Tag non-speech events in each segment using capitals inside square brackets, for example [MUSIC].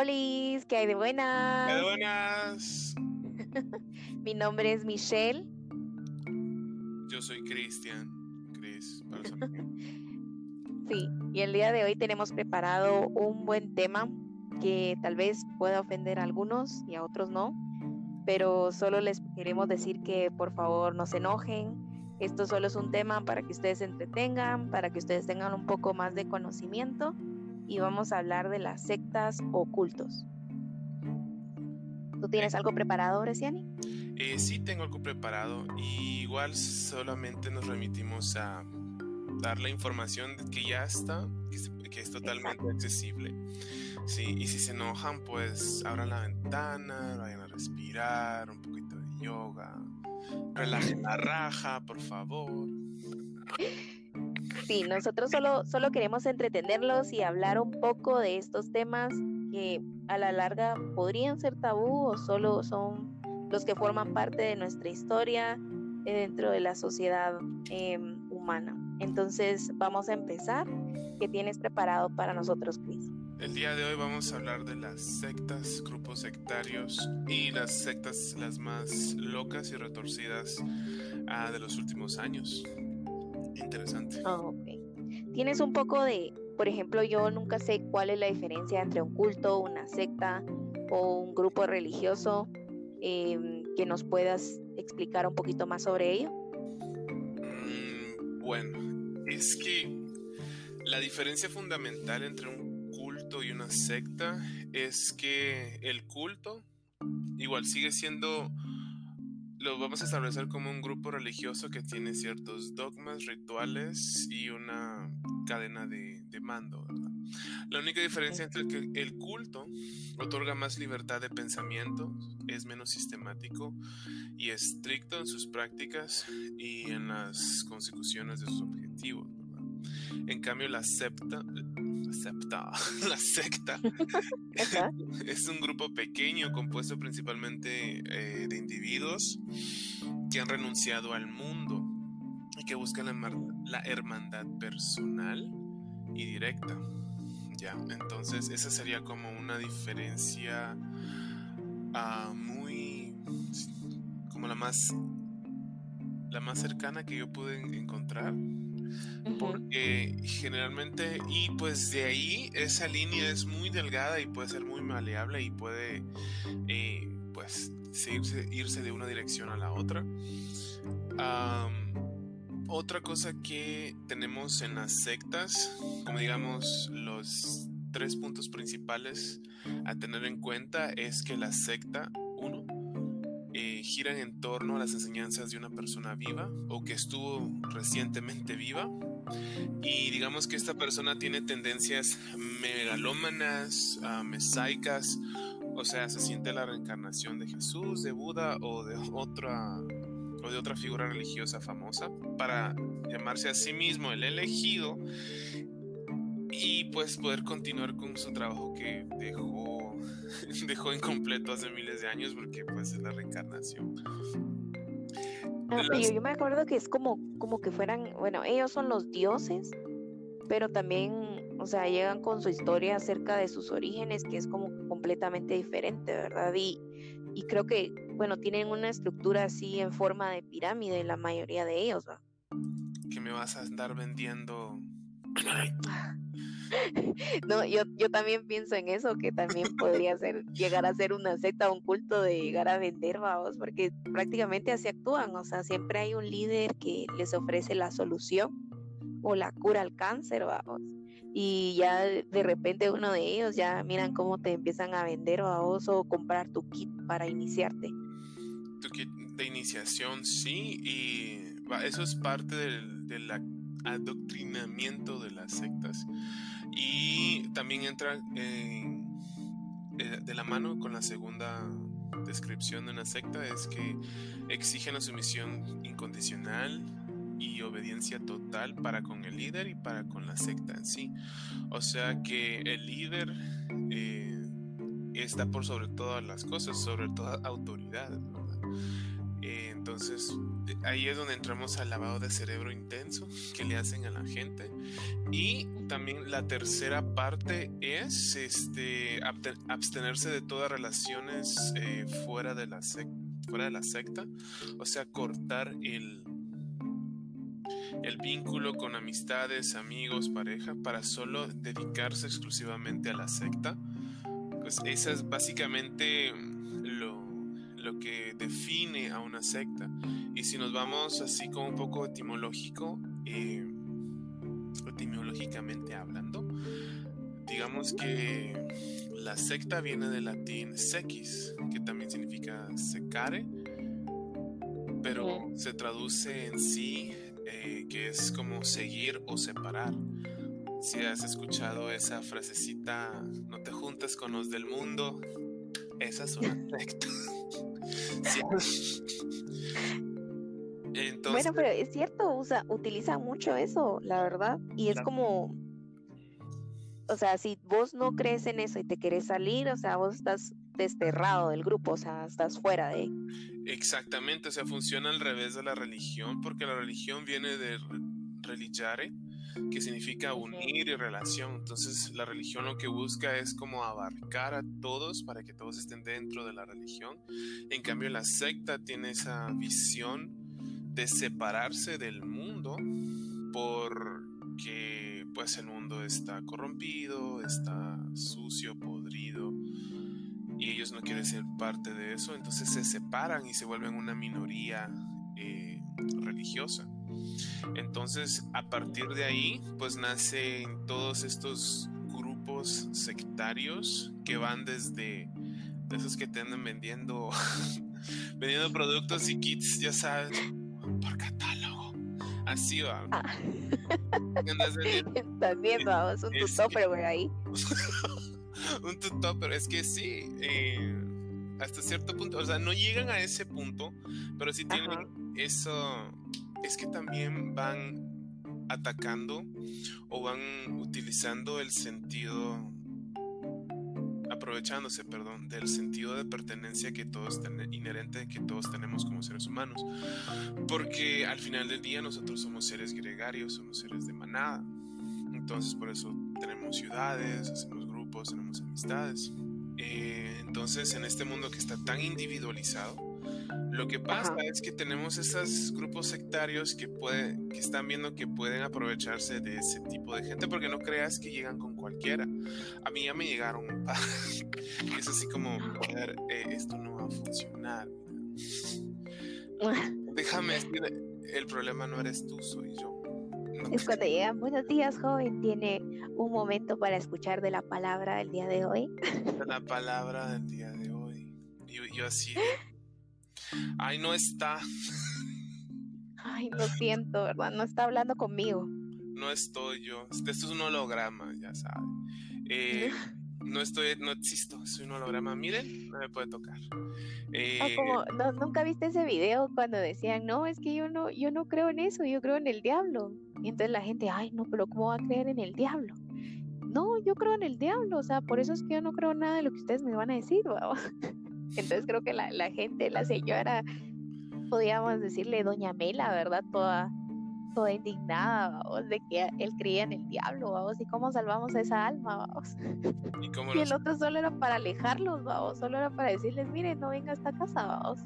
Polis, ¿qué hay de buenas? ¿Qué hay de buenas? [LAUGHS] Mi nombre es Michelle. Yo soy Cristian. Chris, para [LAUGHS] Sí, y el día de hoy tenemos preparado un buen tema que tal vez pueda ofender a algunos y a otros no, pero solo les queremos decir que por favor no se enojen. Esto solo es un tema para que ustedes se entretengan, para que ustedes tengan un poco más de conocimiento y vamos a hablar de las sectas ocultos. ¿Tú tienes algo preparado, Bresciani? Eh, sí, tengo algo preparado. Y igual solamente nos remitimos a dar la información que ya está, que, es totalmente accesible. Sí, y si se enojan, pues abran la ventana, vayan a respirar, un poquito de yoga, relajen la raja, por favor. [LAUGHS] Sí, nosotros solo, solo queremos entretenerlos y hablar un poco de estos temas que a la larga podrían ser tabú o solo son los que forman parte de nuestra historia eh, dentro de la sociedad em, humana. Entonces vamos a empezar. ¿Qué tienes preparado para nosotros, Chris? El día de hoy vamos a hablar de las sectas, grupos sectarios y las sectas las más locas y retorcidas ah, de los últimos años interesante. Ah, Tienes un poco de, por ejemplo, yo nunca sé cuál es la diferencia entre un culto, una secta o un grupo religioso, em, que nos puedas explicar un poquito más sobre ello. Mm, bueno, es que la diferencia fundamental entre un culto y una secta es que el culto igual sigue siendo lo vamos a establecer como un grupo religioso que tiene ciertos dogmas, rituales y una cadena de, mando. La única diferencia entre que el culto otorga más libertad de pensamiento, es menos sistemático y estricto en sus prácticas y en las consecuciones de sus objetivos. En cambio, la septa, la, [LAUGHS] la secta. Es un grupo pequeño compuesto principalmente eh, de individuos que han renunciado al mundo y que buscan la, hermandad personal y directa. Ya, entonces esa sería como una diferencia ah, muy como la más la más cercana que yo pude encontrar porque generalmente y pues de ahí esa línea es muy delgada y puede ser muy maleable y puede eh, pues irse de una dirección a la otra. Otra cosa que tenemos en las sectas como digamos los tres puntos principales a tener en cuenta es que la secta eh, giran en torno a las enseñanzas de una persona viva o que estuvo recientemente viva. Y digamos que esta persona tiene tendencias megalómanas, uh, o sea, se siente la reencarnación de Jesús, de Buda o de otra o de otra figura religiosa famosa para llamarse a sí mismo el elegido y pues poder continuar con su trabajo que dejó, [LAUGHS] dejó incompleto hace miles de años porque pues es la reencarnación. Ah, yo, me acuerdo que es como, como que fueran, bueno, ellos son los dioses, pero también, o sea, llegan con su historia acerca de sus orígenes, que es como completamente diferente, ¿verdad? Y, y creo que, bueno, tienen una estructura así en forma de pirámide, la mayoría de ellos. Que me vas a andar vendiendo [LAUGHS] no, yo, yo también pienso en eso, que también podría ser, llegar a ser una secta, un culto de llegar a vender, vamos, porque prácticamente así actúan, o sea, siempre hay un líder que les ofrece la solución o la cura al cáncer, vamos, y ya de repente uno de ellos ya miran cómo te empiezan a vender, vamos, o comprar tu kit para iniciarte. Tu kit de iniciación, sí, y eso es parte de la adoctrinamiento de las sectas. Y también entra eh, de la mano con la segunda descripción de una secta, es que exigen la sumisión incondicional y obediencia total para con el líder y para con la secta en sí. O sea que el líder eh, está por sobre todas las cosas, sobre toda autoridad. Eh, entonces, ahí es donde entramos al lavado de cerebro intenso que le hacen a la gente. Y también la tercera parte es este, abstenerse de todas relaciones eh, fuera, de la secta, o sea, cortar el, el vínculo con amistades, amigos, pareja, para solo dedicarse exclusivamente a la secta. Pues esa es básicamente lo que define a una secta. Y si nos vamos así como un poco etimológico, eh, etimológicamente hablando, digamos que la secta viene del latín sequis, que también significa secare, pero se traduce en sí eh, que es como seguir o separar. Si has escuchado esa frasecita, no te juntes con los del mundo, esa es una [LAUGHS] secta. [LAUGHS] bueno, pero es cierto, usa, utiliza mucho eso, la verdad. Y es como, o sea, si vos no crees en eso y te querés salir, o sea, vos estás desterrado del grupo, o sea, estás fuera de... Exactamente, o sea, funciona al revés de la religión, porque la religión viene de religare, que significa unir y relación. Entonces la religión lo que busca es como abarcar a todos para que todos estén dentro de la religión. En cambio la secta tiene esa visión de separarse del mundo porque pues el mundo está corrompido, está sucio, podrido y ellos no quieren ser parte de eso, entonces se separan y se vuelven una minoría eh, religiosa. Entonces, a partir de ahí, pues nacen todos estos grupos sectarios que van desde esos que te andan vendiendo, [LAUGHS] vendiendo productos y kits, ya sabes, por catálogo. Así va. Ah. [LAUGHS] Estás viendo, [LAUGHS] vamos, un tutopper, güey, ahí. un tutopper, es que sí. Eh, hasta cierto punto, o sea, no llegan a ese punto, pero sí tienen eso, es que también van atacando o van utilizando el sentido aprovechándose, perdón, del sentido de pertenencia que todos tenemos, inherente que todos tenemos como seres humanos. Porque al final del día nosotros somos seres gregarios, somos seres de manada. Entonces por eso tenemos ciudades, hacemos grupos, tenemos amistades. Eh, entonces en este mundo que está tan individualizado, lo que pasa es que tenemos esos grupos sectarios que, puede, que están viendo que pueden aprovecharse de ese tipo de gente, porque no creas que llegan con cualquiera. A mí ya me llegaron un par. [LAUGHS] es así como, eh, esto no va a funcionar. Déjame [LAUGHS] decir, el problema no eres tú, soy yo. es cuando llegan, buenos días, joven, tiene un momento para escuchar de la palabra del día de hoy. La palabra del día de hoy. Yo, yo así, Ay, no está. Ay, lo siento, ¿verdad? No está hablando conmigo. No estoy yo. Esto es un holograma, ya sabes. Eh, [LAUGHS] no estoy, no existo, soy un holograma. Miren, no me puede tocar. Ah, como, no, nunca viste ese video cuando decían, no, es que yo no, yo no creo en eso, yo creo en el diablo. Y entonces la gente, ay, no, pero ¿cómo va a creer en el diablo? No, yo creo en el diablo, o sea, por eso es que yo no creo nada de lo que ustedes me van a decir, [LAUGHS] ¿verdad? Entonces creo que la, la gente, la señora, podíamos decirle doña Mela, ¿verdad? Toda, toda indignada, vamos, de que él creía en el diablo, vamos, y cómo salvamos a esa alma, vamos. Y, [LAUGHS] el otro solo era para alejarlos, vamos, solo era para decirles, miren, no venga a esta casa, vamos.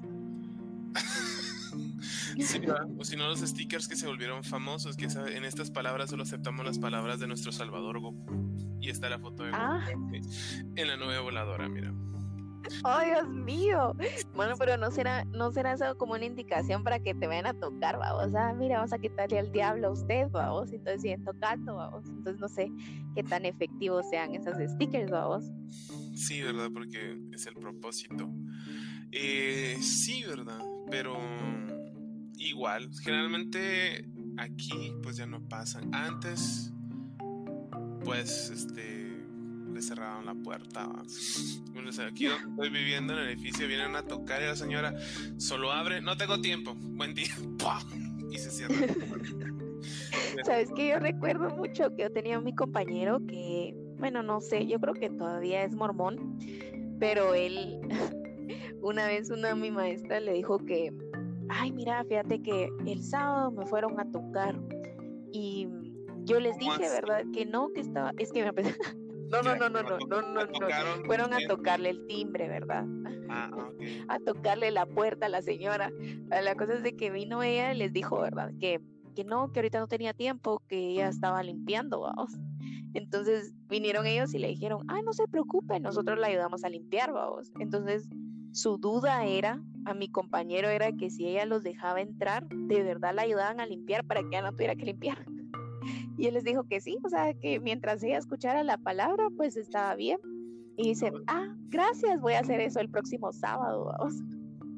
[LAUGHS] o si no los stickers que se volvieron famosos, que en estas palabras solo aceptamos las palabras de nuestro Salvador Goku. Y está la foto de Goku ah. en la nube voladora, mira. ¡Oh, Dios mío! Bueno, pero no será, no será eso como una indicación para que te vayan a tocar, vamos. Ah, mira, vamos a quitarle al diablo a usted, vamos. Entonces siguen tocando, vamos. Entonces no sé qué tan efectivos sean esos stickers, vamos. Sí, ¿verdad? Porque es el propósito. Eh, sí, ¿verdad? Pero igual, generalmente aquí pues ya no pasan. Antes, pues, este le cerraron la puerta. Bueno, aquí donde estoy viviendo en el edificio vienen a tocar y la señora solo abre, no tengo tiempo, buen día, [LAUGHS] y se cierra. [LAUGHS] Sabes que yo recuerdo mucho que yo tenía mi compañero que, bueno, no sé, yo creo que todavía es mormón, pero él, [LAUGHS] una vez una mi maestra le dijo que ay, mira, fíjate que el sábado me fueron a tocar y yo les dije, ¿verdad? Que no, que estaba, es que me No, no, no, no, no, no, no, no. Fueron a tocarle el timbre, ¿verdad? Ah, [LAUGHS] a tocarle la puerta a la señora. La cosa es de que vino ella y les dijo, ¿verdad? Que, que no, que ahorita no tenía tiempo, que ella estaba limpiando, vamos. Entonces vinieron ellos y le dijeron, ah, no se preocupe, nosotros la ayudamos a limpiar, vamos. Entonces su duda era, a mi compañero era que si ella los dejaba entrar, de verdad la ayudaban a limpiar para que ella no tuviera que limpiar. Y él les dijo que sí, o sea, que mientras ella escuchara la palabra, pues estaba bien. Y dice, ah, gracias, voy a hacer eso el próximo sábado, vamos.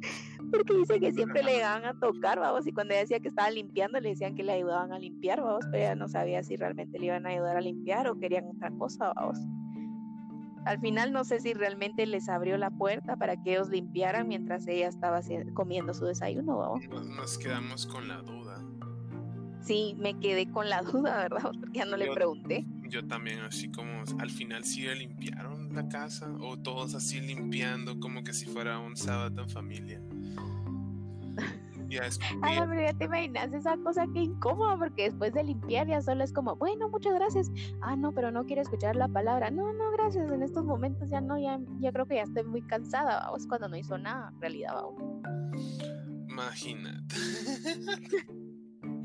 [LAUGHS] Porque dice que siempre le iban a tocar, vamos, y cuando ella decía que estaba limpiando, le decían que le ayudaban a limpiar, vamos, pero ella no sabía si realmente le iban a ayudar a limpiar o querían otra cosa, vamos. Al final no sé si realmente les abrió la puerta para que ellos limpiaran mientras ella estaba comiendo su desayuno, vamos. Nos quedamos con la duda sí me quedé con la [LAUGHS] duda, ¿verdad? Porque ya no le pregunté. Yo también, así como al final sí le limpiaron la casa o todos así limpiando como que si fuera un sábado en familia. Ya es [LAUGHS] Ay, pero ya te imaginas esa cosa que incómoda porque después de limpiar ya solo es como, bueno, muchas gracias. Ah, no, pero no quiero escuchar la palabra. No, no, gracias. En estos momentos ya no, ya, ya creo que ya estoy muy cansada. Vamos, cuando no hizo nada, en realidad, vamos. Imagínate. [LAUGHS]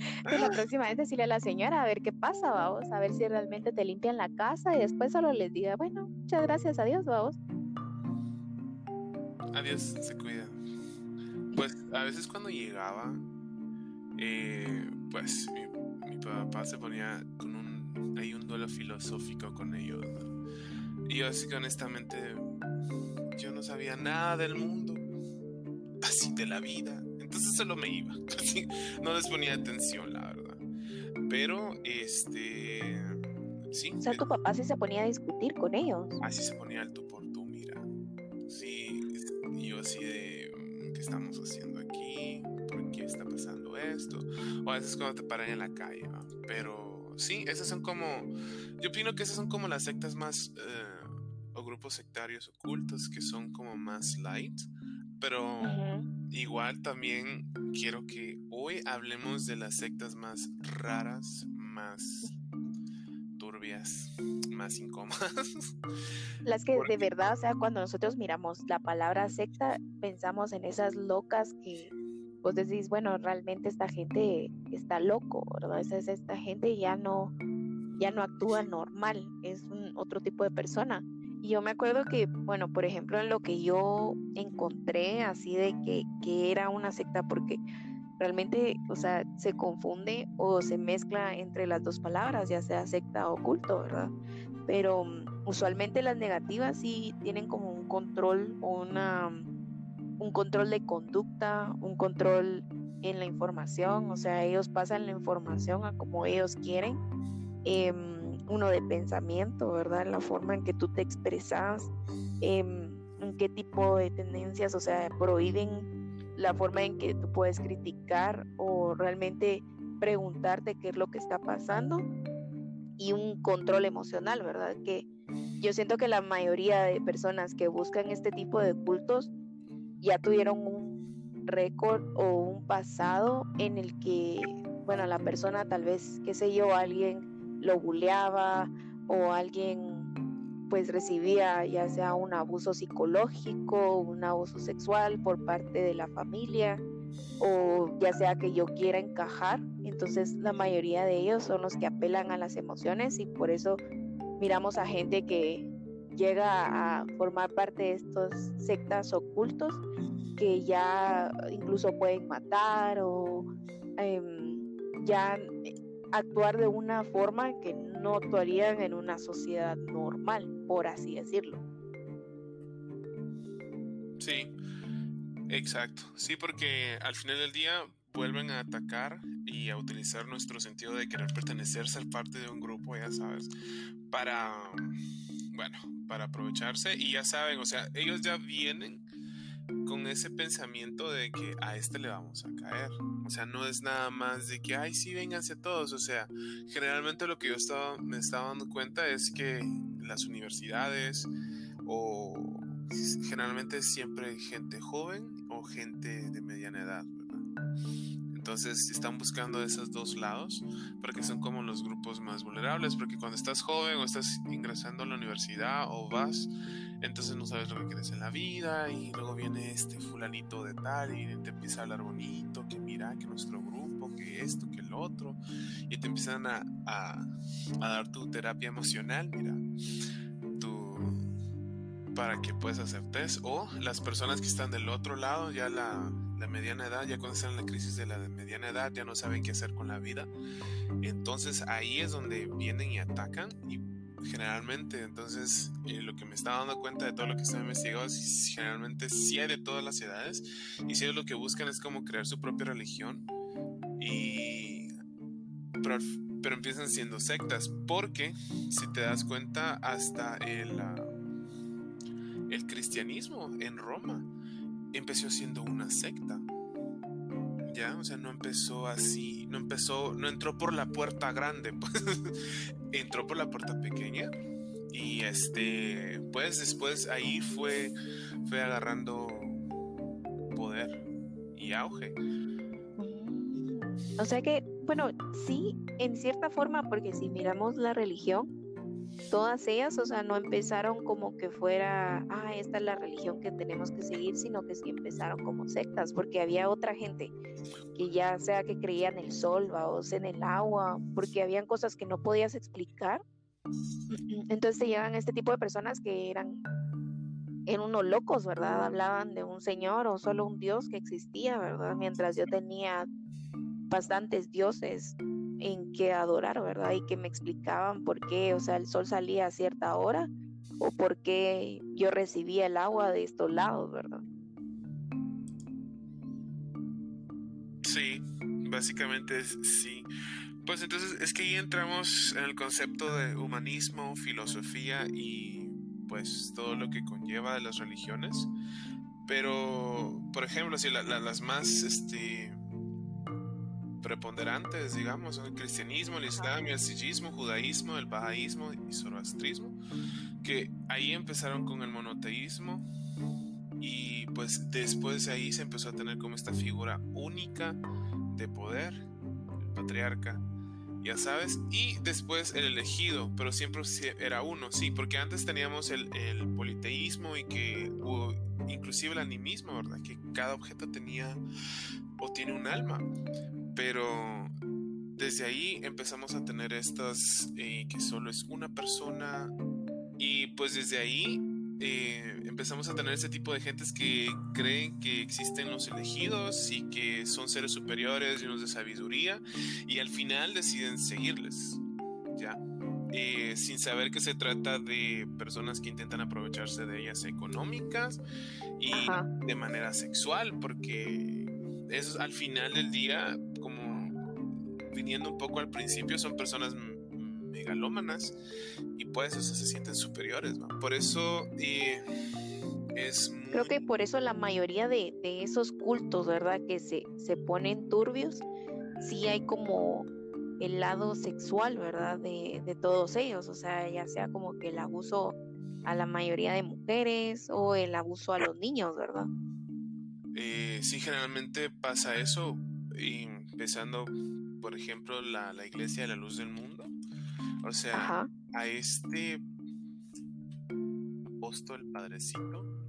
[LAUGHS] la próxima vez decirle a la señora a ver qué pasa, vamos, a ver si realmente te limpian la casa y después solo les diga, bueno, muchas gracias, adiós, vamos. Adiós, se cuida. Pues a veces cuando llegaba, eh, pues mi, papá se ponía con un, hay un duelo filosófico con ellos. Y yo así que honestamente, yo no sabía nada del mundo, así de la vida entonces solo me iba. [LAUGHS] no les ponía atención, la verdad. Pero, este. Sí. O sea, tu papá sí se ponía a discutir con ellos. Así se ponía el tú por tú, mira. Sí, y yo así de. Mm, ¿Qué estamos haciendo aquí? ¿Por qué está pasando esto? O a veces cuando te paran en la calle, ¿va? Pero sí, esas son como. Yo opino que esas son como las sectas más. Eh, o grupos sectarios ocultos que son como más light pero igual también quiero que hoy hablemos de las sectas más raras, más turbias, más incómodas. [LAUGHS] Las que de verdad, o sea, cuando nosotros miramos la palabra secta, pensamos en esas locas que vos decís, bueno, realmente esta gente está loco, ¿verdad? Esa, esta gente ya no, ya no actúa normal, es un otro tipo de persona. Y yo me acuerdo que, bueno, por ejemplo, en lo que yo encontré así de que, que era una secta, porque realmente, o sea, se confunde o se mezcla entre las dos palabras, ya sea secta o culto, ¿verdad? Pero mm, usualmente las negativas sí tienen como un control o una, un control de conducta, un control en la información, o sea, ellos pasan la información a como ellos quieren. Eh, uno de pensamiento, ¿verdad? La forma en que tú te expresas, em, en qué tipo de tendencias, o sea, prohíben la forma en que tú puedes criticar o realmente preguntarte qué es lo que está pasando y un control emocional, ¿verdad? Que yo siento que la mayoría de personas que buscan este tipo de cultos ya tuvieron un récord o un pasado en el que, bueno, la persona tal vez, qué sé yo, alguien lo buleaba o alguien pues recibía ya sea un abuso psicológico, un abuso sexual por parte de la familia o ya sea que yo quiera encajar. Entonces la mayoría de ellos son los que apelan a las emociones y por eso miramos a gente que llega a formar parte de estos sectas ocultos que ya incluso pueden matar o em, ya actuar de una forma que no actuarían en una sociedad normal, por así decirlo. Sí, exacto. Sí, porque al final del día vuelven a atacar y a utilizar nuestro sentido de querer pertenecer, ser parte de un grupo, ya sabes, para, bueno, para aprovecharse y ya saben, o sea, ellos ya vienen con ese pensamiento de que a este le vamos a caer. O sea, no es nada más de que, ay, sí, vénganse todos. O sea, generalmente lo que yo estaba, me estaba dando cuenta es que las universidades o generalmente siempre gente joven o gente de mediana edad, ¿verdad? Entonces están buscando esos dos lados porque son como los grupos más vulnerables, porque cuando estás joven o estás ingresando a la universidad o vas, entonces no sabes lo que quieres en la vida y luego viene este fulanito de tal y te empieza a hablar bonito, que mira, que nuestro grupo, que esto, que el otro, y te empiezan a, a, a dar tu terapia emocional, mira, para que puedas hacer test, o las personas que están del otro lado, ya la la mediana edad, ya cuando están en la crisis de la mediana edad, ya no saben qué hacer con la vida. Entonces ahí es donde vienen y atacan y generalmente, entonces eh, lo que me estaba dando cuenta de todo lo que está investigado es generalmente sí hay de todas las edades y si ellos lo que buscan es como crear su propia religión y pero, pero empiezan siendo sectas porque si te das cuenta hasta el, ah, el cristianismo en Roma empezó siendo una secta. Ya, o sea, no empezó así, no empezó, no entró por la puerta grande, [LAUGHS] pues entró por la puerta pequeña y este, pues después ahí fue, fue agarrando poder y auge. O sea que, bueno, sí, en cierta forma, porque si miramos la religión, todas ellas, o sea, no empezaron como que fuera, ah, esta es la religión que tenemos que seguir, sino que sí empezaron como sectas, porque había otra gente que ya sea que creía en el sol, o en el agua, porque habían cosas que no podías explicar. [CLEARS THROAT] Entonces te llegan este tipo de personas que eran, eran unos locos, ¿verdad? Hablaban de un señor o solo un dios que existía, ¿verdad? Mientras yo tenía bastantes dioses en que adorar, ¿verdad? Y que me explicaban por qué, o sea, el sol salía a cierta hora o por qué yo recibía el agua de estos lados, ¿verdad? Sí, básicamente sí. Pues entonces es que ahí entramos en el concepto de humanismo, filosofía y pues todo lo que conlleva de las religiones. Pero, por ejemplo, si las más este, preponderantes, digamos, el cristianismo, el islam, el sijismo, judaísmo, el bahaísmo y zoroastrismo, que ahí empezaron con el monoteísmo y pues después de ahí se empezó a tener como esta figura única de poder, el patriarca, ya sabes, y después el elegido, pero siempre era uno, sí, porque antes teníamos el, el politeísmo y que inclusive el animismo, ¿verdad? Que cada objeto tenía o tiene un alma, pero desde ahí empezamos a tener estas eh, que solo es una persona y pues desde ahí eh, empezamos a tener ese tipo de gentes que creen que existen los elegidos y que son seres superiores llenos de sabiduría y al final deciden seguirles, ¿ya? Eh, sin saber que se trata de personas que intentan aprovecharse de ellas económicas y de manera sexual, porque es al final del día viniendo un poco al principio, son personas megalómanas y pues eso se sienten superiores, Por eso eh, es... Creo que por eso la mayoría de, esos cultos, ¿verdad? Que se, se ponen turbios, sí hay como el lado sexual, ¿verdad? De, de todos ellos, o sea, ya sea como que el abuso a la mayoría de mujeres o el abuso a los niños, ¿verdad? Eh, sí, generalmente pasa eso, y empezando por ejemplo, la, la Iglesia de la Luz del Mundo. O sea, a este apóstol padrecito,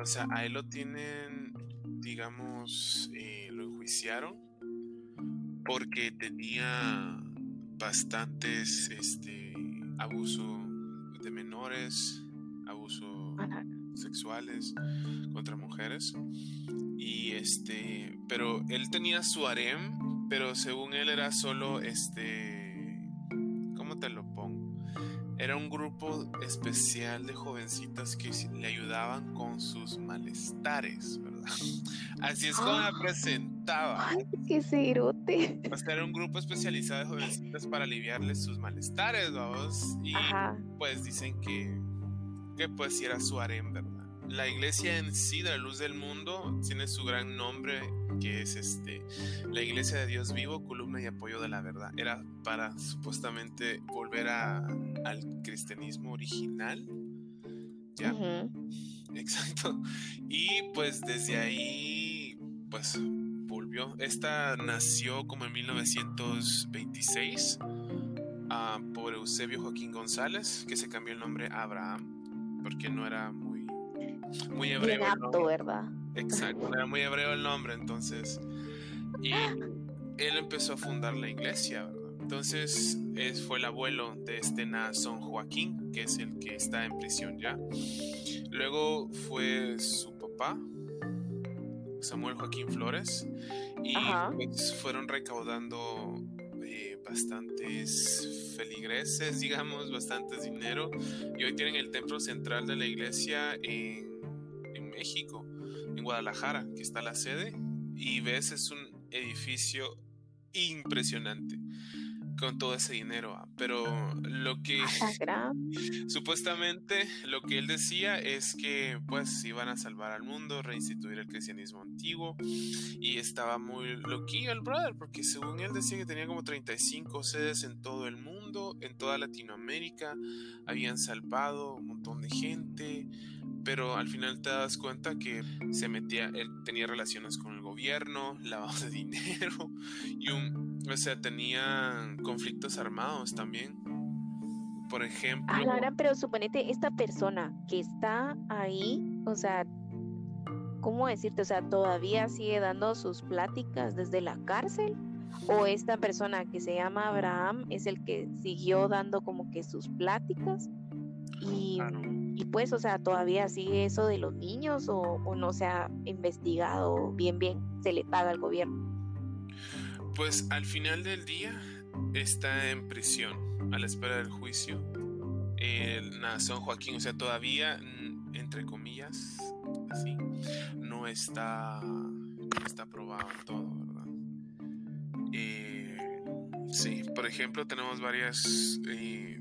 o sea, a él lo tienen, digamos, eh, lo enjuiciaron porque tenía bastantes este, abuso de menores, abuso sexuales contra mujeres. Y este pero él tenía su harem pero según él era solo este, ¿cómo te lo pongo? Era un grupo especial de jovencitas que le ayudaban con sus malestares, ¿verdad? [LAUGHS] Así es como la ah. presentaba. Ay, qué cerote. O sea, era un grupo especializado de jovencitas para aliviarles sus malestares, vamos. Y pues dicen que, que pues era su harem, ¿verdad? La iglesia en sí de la luz del mundo tiene su gran nombre que es este la Iglesia de Dios Vivo, columna y apoyo de la verdad. Era para supuestamente volver a, al cristianismo original. ¿Ya? [LAUGHS] Exacto. Y pues desde ahí, pues Sepulvio. Esta nació como en 1926 ah, por Eusebio Joaquín González, que se cambió el nombre a Abraham, porque no era muy, muy hebreo. ¿verdad? Exacto, era muy hebreo el nombre, entonces. Y él empezó a fundar la iglesia, ¿verdad? Entonces es, fue el abuelo de este Nason Joaquín, que es el que está en prisión ya. Luego fue su papá, Samuel Joaquín Flores, y pues fueron recaudando eh, bastantes feligreses, digamos, bastantes dinero, y hoy tienen el templo central de la iglesia en, en México, en Guadalajara, que está la sede, y ves, es un edificio impresionante con todo ese dinero. Ah, pero lo que [LAUGHS] supuestamente lo que él decía es que pues iban a salvar al mundo, reinstituir el cristianismo antiguo y estaba muy loquillo el brother porque según él decía que tenía como 35 sedes en todo el mundo, en toda Latinoamérica, habían salvado un montón de gente, pero al final te das cuenta que se metía, él tenía relaciones con el gobierno, [LAUGHS] lavado de dinero y un o sea, tenían conflictos armados también. Por ejemplo. Ah, pero suponete, esta persona que está ahí, o sea, ¿cómo decirte? O sea, ¿todavía sigue dando sus pláticas desde la cárcel? ¿O esta persona que se llama Abraham es el que siguió dando como que sus pláticas? Y, y pues, o sea, ¿todavía sigue eso de los niños o, o no se ha investigado bien, bien? ¿Se le paga al gobierno? Pues al final del día está en prisión a la espera del juicio. El Nazón Joaquín, o sea, todavía, mm, entre comillas, así, no está, está probado todo, ¿verdad? Eh, sí, por ejemplo, tenemos varias eh,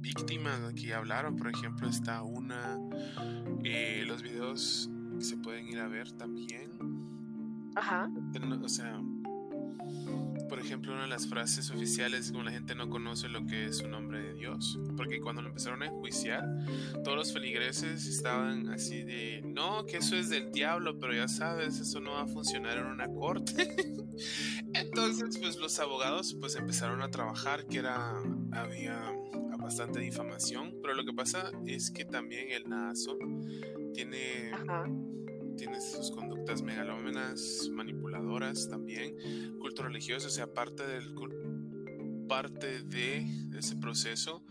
víctimas que hablaron. Por ejemplo, está una, eh, los videos se pueden ir a ver también. Ajá. O sea, por ejemplo, una de las frases oficiales como la gente no conoce lo que es un nombre de Dios. Porque cuando lo empezaron a enjuiciar, todos los feligreses estaban así de, no, que eso es del diablo, pero ya sabes, eso no va a funcionar en una corte. [LAUGHS] Entonces, pues los abogados pues empezaron a trabajar, que era, había bastante difamación, pero lo que pasa es que también el nazo tiene tiene sus conductas megalómenas, manipuladoras también, culto religioso, o sea, parte del parte de ese proceso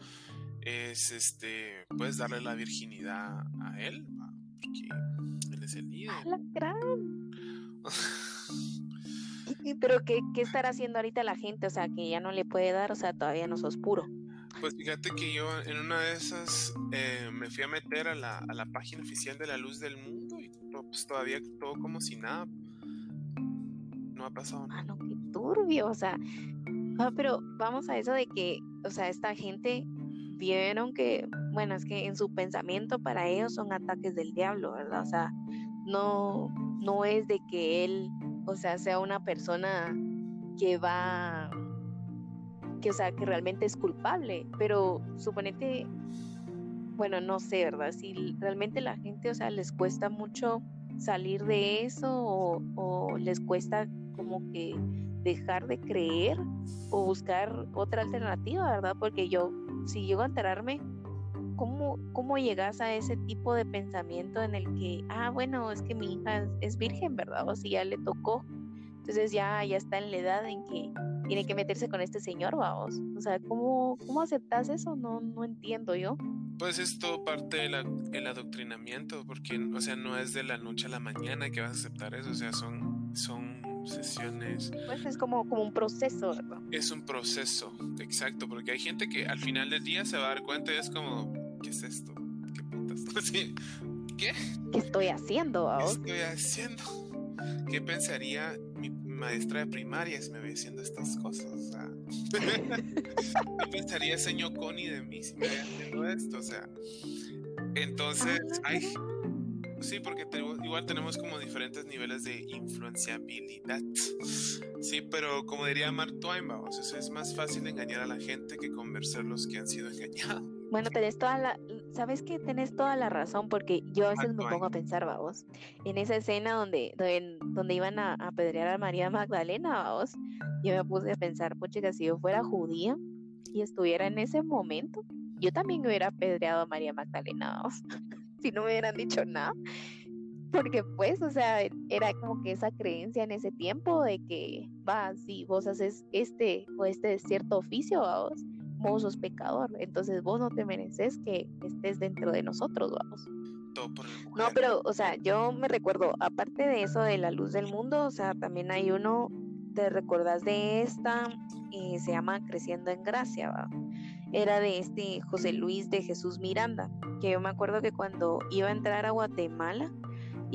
es este puedes darle la virginidad a él, porque él es el líder. la gran! [LAUGHS] Pero ¿qué, ¿qué estará haciendo ahorita la gente? O sea, que ya no le puede dar, o sea, todavía no sos puro. Pues fíjate que yo en una de esas eh, me fui a meter a la, a la página oficial de la Luz del Mundo pues todavía todo como si nada. No ha pasado nada. Ah, no, qué turbio, o sea. Ah, pero vamos a eso de que, o sea, esta gente vieron que, bueno, es que en su pensamiento para ellos son ataques del diablo, ¿verdad? O sea, no, no es de que él, o sea, sea una persona que va, que, o sea, que realmente es culpable, pero suponete, bueno, no sé, ¿verdad? Si realmente la gente, o sea, les cuesta mucho salir de eso o, les cuesta como que dejar de creer o buscar otra alternativa, ¿verdad? Porque yo, si llego a enterarme, ¿cómo, cómo llegas a ese tipo de pensamiento en el que, ah, bueno, es que mi hija es, virgen, ¿verdad? O si ya le tocó, entonces ya, ya está en la edad en que tiene que meterse con este señor, vamos. O sea, ¿cómo, cómo aceptas eso? No, no entiendo yo. Pues es todo parte del adoctrinamiento, porque, o sea, no es de la noche a la mañana que vas a aceptar eso, o sea, son, son sesiones. Pues es como, como un proceso, ¿verdad? Es un proceso, exacto, porque hay gente que al final del día se va a dar cuenta y es como, ¿qué es esto? ¿Qué putas? [LAUGHS] ¿Qué? ¿Qué estoy haciendo? ¿Qué estoy haciendo? ¿Qué pensaría mi maestra de primaria si me ve haciendo estas cosas? O sea, [LAUGHS] ¿qué pensaría señor Connie de mí si me haciendo esto? O sea, entonces, ay, sí, porque igual tenemos como diferentes niveles de influenciabilidad. Sí, pero como diría Mark Twain, vamos, es más fácil engañar a la gente que convencer los que han sido engañados. Bueno, tenés toda la, sabes que tenés toda la razón, porque yo a veces me pongo a pensar, vamos, en esa escena donde, donde, iban a apedrear a María Magdalena, vamos, yo me puse a pensar, pucha, si yo fuera judía y estuviera en ese momento, yo también hubiera apedreado a María Magdalena, vamos, [LAUGHS] si no me hubieran dicho nada. Porque pues, o sea, era como que esa creencia en ese tiempo de que, va, si vos haces este o este cierto oficio, vamos, vos sos pecador, entonces vos no te mereces que estés dentro de nosotros, vamos. No, pero, o sea, yo me recuerdo, aparte de eso de la luz del mundo, o sea, también hay uno, te recordás de esta, y se llama Creciendo en Gracia, ¿va? Era de este José Luis de Jesús Miranda, que yo me acuerdo que cuando iba a entrar a Guatemala,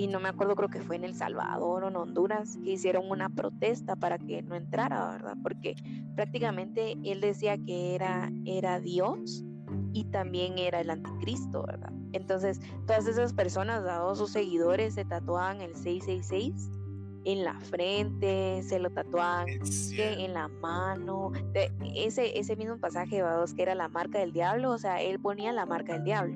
y no me acuerdo, creo que fue en El Salvador o en Honduras, que hicieron una protesta para que no entrara, ¿verdad? Porque prácticamente él decía que era, era Dios y también era el anticristo, ¿verdad? Entonces, todas esas personas, dados sus seguidores, se tatuaban el 666 en la frente, se lo tatuaban en la mano. ese, ese mismo pasaje, dados que era la marca del diablo, o sea, él ponía la marca del diablo.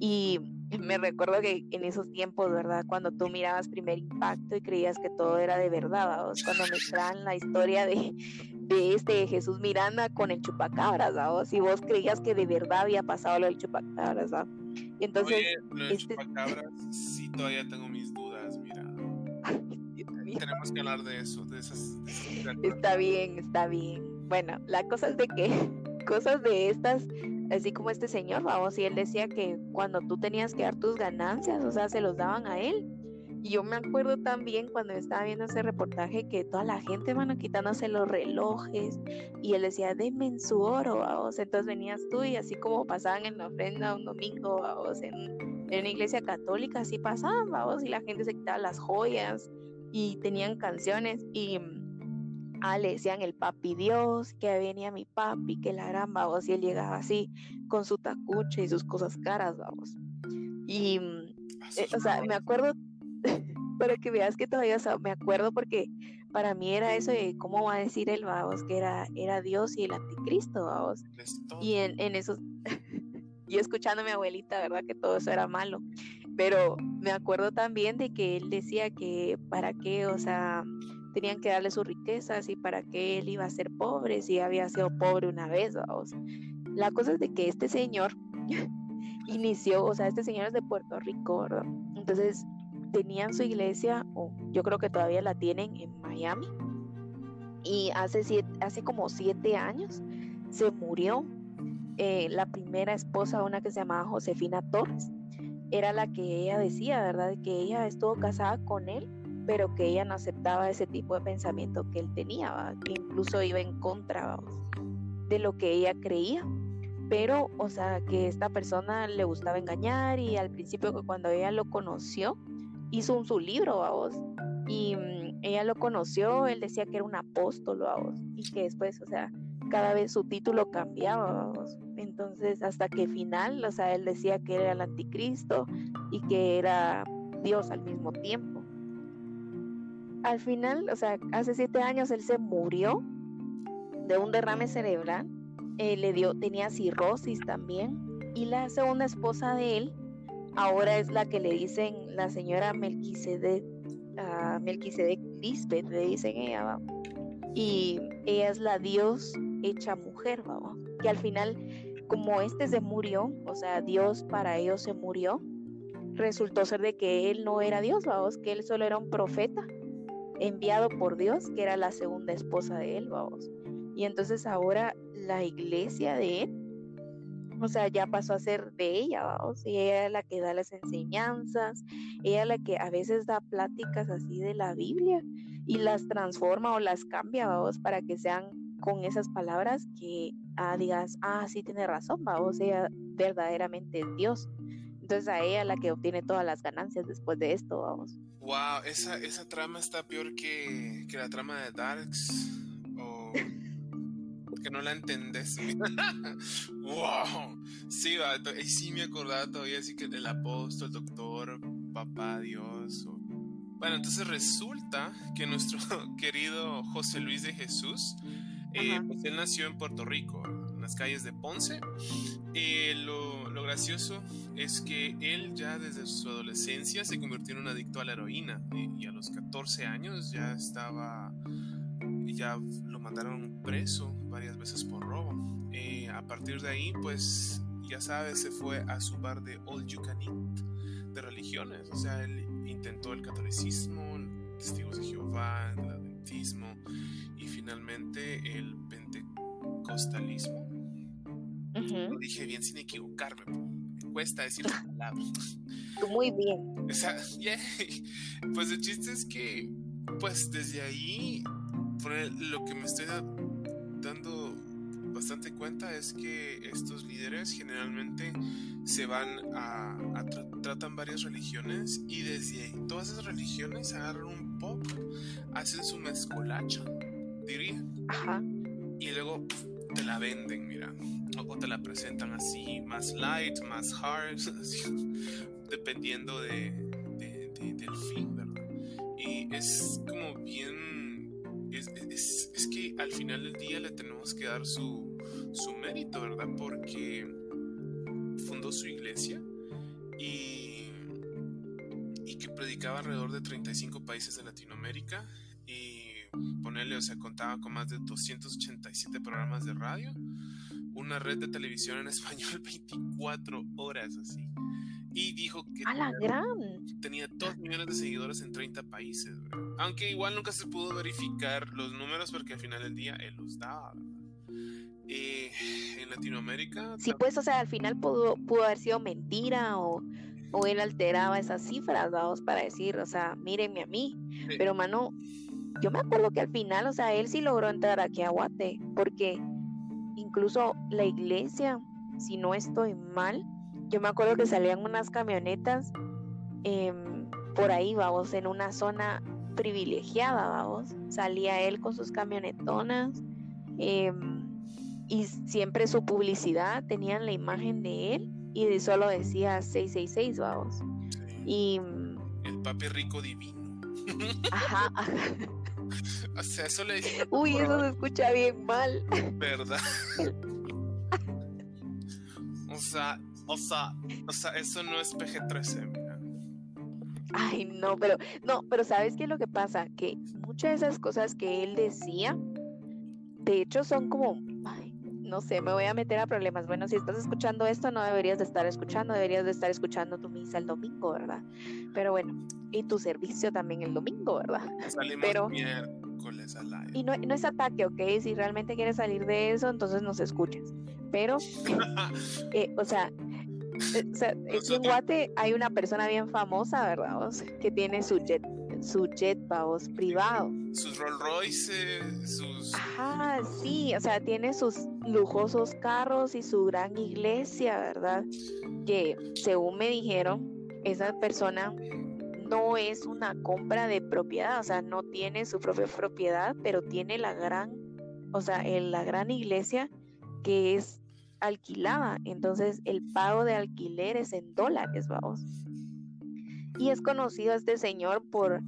Y [LAUGHS] me recuerdo que en esos tiempos, ¿verdad? Cuando tú mirabas primer impacto y creías que todo era de verdad, cuando me traen la historia de, de este Jesús Miranda con el chupacabras, ¿sabes? Si vos creías que de verdad había pasado lo del chupacabras, ¿sabes? Entonces, Oye, lo del este chupacabras, sí, todavía tengo mis dudas, mira. [LAUGHS] Tenemos que hablar de eso, de esas. está bien, está bien. Bueno, la cosa es de que [LAUGHS] cosas de estas así como este señor, vamos, y él decía que cuando tú tenías que dar tus ganancias, o sea, se los daban a él. Y yo me acuerdo también cuando estaba viendo ese reportaje que toda la gente, van quitándose los relojes y él decía, denme en su oro, vamos. Entonces venías tú y así como pasaban en la ofrenda un domingo, vamos, en, en una iglesia católica, así pasaban, vamos, y la gente se quitaba las joyas y tenían canciones y ah, le decían el papi Dios, que venía mi papi, que la gran, vamos, y él llegaba así con su tacuche y sus cosas caras, vamos. Y, ah, eh, o sea, me acuerdo, [LAUGHS] para que veas que todavía, o sea, me acuerdo porque para mí era eso de cómo va a decir el vamos, que era, era Dios y el anticristo, vamos. Y en, en esos, [LAUGHS] yo escuchando a mi abuelita, ¿verdad? Que todo eso era malo. Pero me acuerdo también de que él decía que para qué, o sea, tenían que darle sus riquezas y para qué él iba a ser pobre si había sido pobre una vez. La cosa es de que este señor [LAUGHS] inició, o sea, este señor es de Puerto Rico, ¿verdad? Entonces tenían su iglesia, o yo creo que todavía la tienen en Miami, y hace, hace como siete años se murió eh, la primera esposa, una que se llamaba Josefina Torres, era la que ella decía, ¿verdad? Que ella estuvo casada con él pero que ella no aceptaba ese tipo de pensamiento que él tenía, que incluso iba en contra de lo que ella creía. Pero, o sea, que esta persona le gustaba engañar y al principio cuando ella lo conoció, hizo un su libro, vos. Y mm, ella lo conoció, él decía que era un apóstol, vos. Y que después, o sea, cada vez su título cambiaba. Entonces, hasta que final, o sea, él decía que era el anticristo y que era Dios al mismo tiempo al final, o sea, hace siete años él se murió de un derrame cerebral, eh, le dio, tenía cirrosis también, y la segunda esposa de él ahora es la que le dicen la señora Melquisedec, uh, Melquisedec Lisbeth, le dicen ella, y ella es la Dios hecha mujer, vamos, que al final, como este se murió, o sea, Dios para ellos se murió, resultó ser de que él no era Dios, vamos, que él solo era un profeta enviado por Dios, que era la segunda esposa de él, vamos. Y entonces ahora la iglesia de él, o sea, ya pasó a ser de ella, vamos. Y ella es la que da las enseñanzas, ella es la que a veces da pláticas así de la Biblia y las transforma o las cambia, vamos, para que sean con esas palabras que ah, digas, ah, sí tiene razón, vamos, ella verdaderamente es Dios. Entonces a ella la que obtiene todas las ganancias después de esto, vamos. Wow, esa, esa trama está peor que, que la trama de Darks. O que no la entendés. [LAUGHS] wow. Sí, va, sí me acordaba todavía así que del apóstol, doctor, papá, Dios. Bueno, entonces resulta que nuestro [LAUGHS] querido José Luis de Jesús, eh, pues él nació en Puerto Rico, en las calles de Ponce. Eh, lo, lo gracioso es que él ya desde su adolescencia se convirtió en un adicto a la heroína y, a los 14 años ya estaba, ya lo mandaron preso varias veces por robo. Eh, a partir de ahí, pues ya sabes, se fue a su bar de All You Can Eat de religiones. O sea, él intentó el catolicismo, testigos de Jehová, el adventismo y finalmente el pentecostalismo. Lo dije bien sin equivocarme. Me cuesta decir la [LAUGHS] palabra. Muy bien. O sea, [LAUGHS] Pues el chiste es que, pues desde ahí, lo que me estoy dando bastante cuenta es que estos líderes generalmente se van a, tratan varias religiones y desde ahí, todas esas religiones agarran un pop, hacen su mezcolacha, diría. Ajá. Y luego te la venden, mira. O te la presentan así, más light, más hard, [LAUGHS] dependiendo de, del fin, ¿verdad? Y es como bien... Es, es, que al final del día le tenemos que dar su, su mérito, ¿verdad? Porque fundó su iglesia y, y que predicaba alrededor de 35 países de Latinoamérica y ponerle, o sea, contaba con más de 287 programas de radio, una red de televisión en [LAUGHS] español 24 horas así. Y dijo que a la gran. tenía 2 millones de seguidores en 30 países. Aunque igual nunca se pudo verificar los números porque al final del día él los daba. Eh, en Latinoamérica. Sí, pues, o sea, al final pudo, pudo haber sido mentira o, o él alteraba esas cifras, vamos, para decir, o sea, mírenme a mí. Pero, mano, yo me acuerdo que al final, o sea, él sí logró entrar aquí a Guate, porque incluso la iglesia, si no estoy mal, yo me acuerdo que salían unas camionetas em, por ahí, vamos, en una zona privilegiada, vamos, salía él con sus camionetonas em, y siempre su publicidad tenían la imagen de él y de solo decía 666, vamos. Y el papi rico divino. Ajá, ajá. O sea, eso le Uy, eso se escucha bien mal. ¿Verdad? [LAUGHS] o sea, o sea, o sea, eso no es PG-13, mira. Ay, no, pero, no, pero ¿sabes qué es lo que pasa? Que muchas de esas cosas que él decía, de hecho son como, ay, no sé, me voy a meter a problemas. Bueno, si estás escuchando esto, no deberías de estar escuchando, deberías de estar escuchando tu misa el domingo, ¿verdad? Pero bueno, y tu servicio también el domingo, ¿verdad? Salimos [LAUGHS] Pero, miércoles al aire. Y no, no, es ataque, ¿ok? Si realmente quieres salir de eso, entonces nos escuches. Pero, [LAUGHS] eh, o sea, eh, o sea, en Guate hay una persona bien famosa, ¿verdad? que tiene su jet, su jet, vamos, privado. Sus Rolls Royce, sus... Ajá, sí, o sea, tiene sus lujosos carros y su gran iglesia, ¿verdad? Que según me dijeron, esa persona no es una compra de propiedad, o sea, no tiene su propia propiedad, pero tiene la gran, o sea, la gran iglesia que es alquilada, entonces el pago de alquiler es en dólares, vamos. Y es conocido este señor por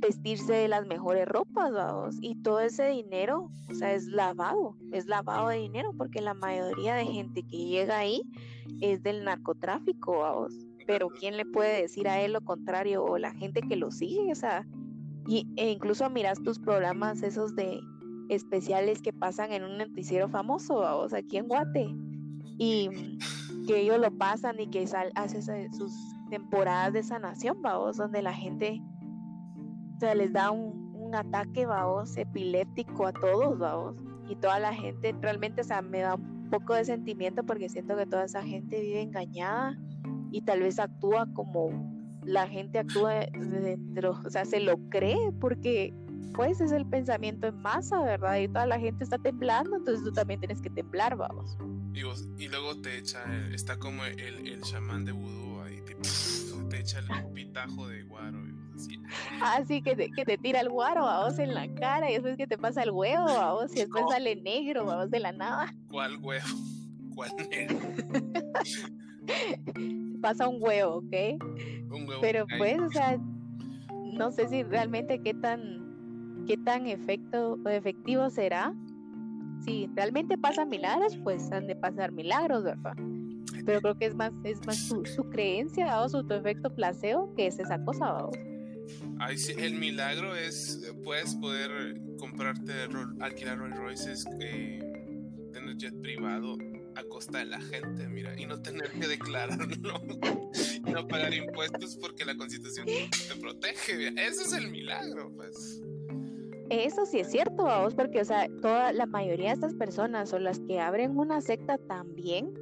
vestirse de las mejores ropas, vamos, y todo ese dinero, o sea, es lavado, es lavado de dinero, porque la mayoría de gente que llega ahí es del narcotráfico, vamos pero ¿quién le puede decir a él lo contrario? O la gente que lo sigue, o sea, y, e incluso miras tus programas esos de especiales que pasan en un noticiero famoso, sea, aquí en Guate, y que ellos lo pasan y que sal, hace sus temporadas de sanación, vamos, donde la gente, o sea, les da un, un ataque, vamos, epiléptico a todos, vamos, y toda la gente realmente, o sea, me da un poco de sentimiento porque siento que toda esa gente vive engañada y tal vez actúa como la gente actúa dentro, o sea, se lo cree porque pues es el pensamiento en masa, ¿verdad? Y toda la gente está temblando, entonces tú también tienes que temblar, vamos. Y, luego te echa, está como el, el chamán de vudú te, echa el pitajo de guaro. Así. Ah, sí, que te, que te tira el guaro, vamos, en la cara, y después que te pasa el huevo, vamos, y después sale negro, vamos, de la nada. ¿Cuál huevo? [LAUGHS] ¿Cuál negro? [LAUGHS] pasa un huevo, ¿ok? Pero pues, o sea, no sé si realmente qué tan, qué tan efecto, efectivo será. Si realmente pasan milagros, pues han de pasar milagros, ¿verdad? Pero creo que es más, es más su, creencia o su efecto placebo que es esa cosa. ¿vamos? Ay, sí, el milagro es, puedes poder comprarte, alquilar Rolls Royces, eh, tener jet privado a costa de la gente, mira, y no tener que declararlo, [LAUGHS] y no pagar impuestos porque la constitución te protege, ese es el milagro, pues. Eso sí es cierto, vamos, porque, o sea, toda la mayoría de estas personas o las que abren una secta también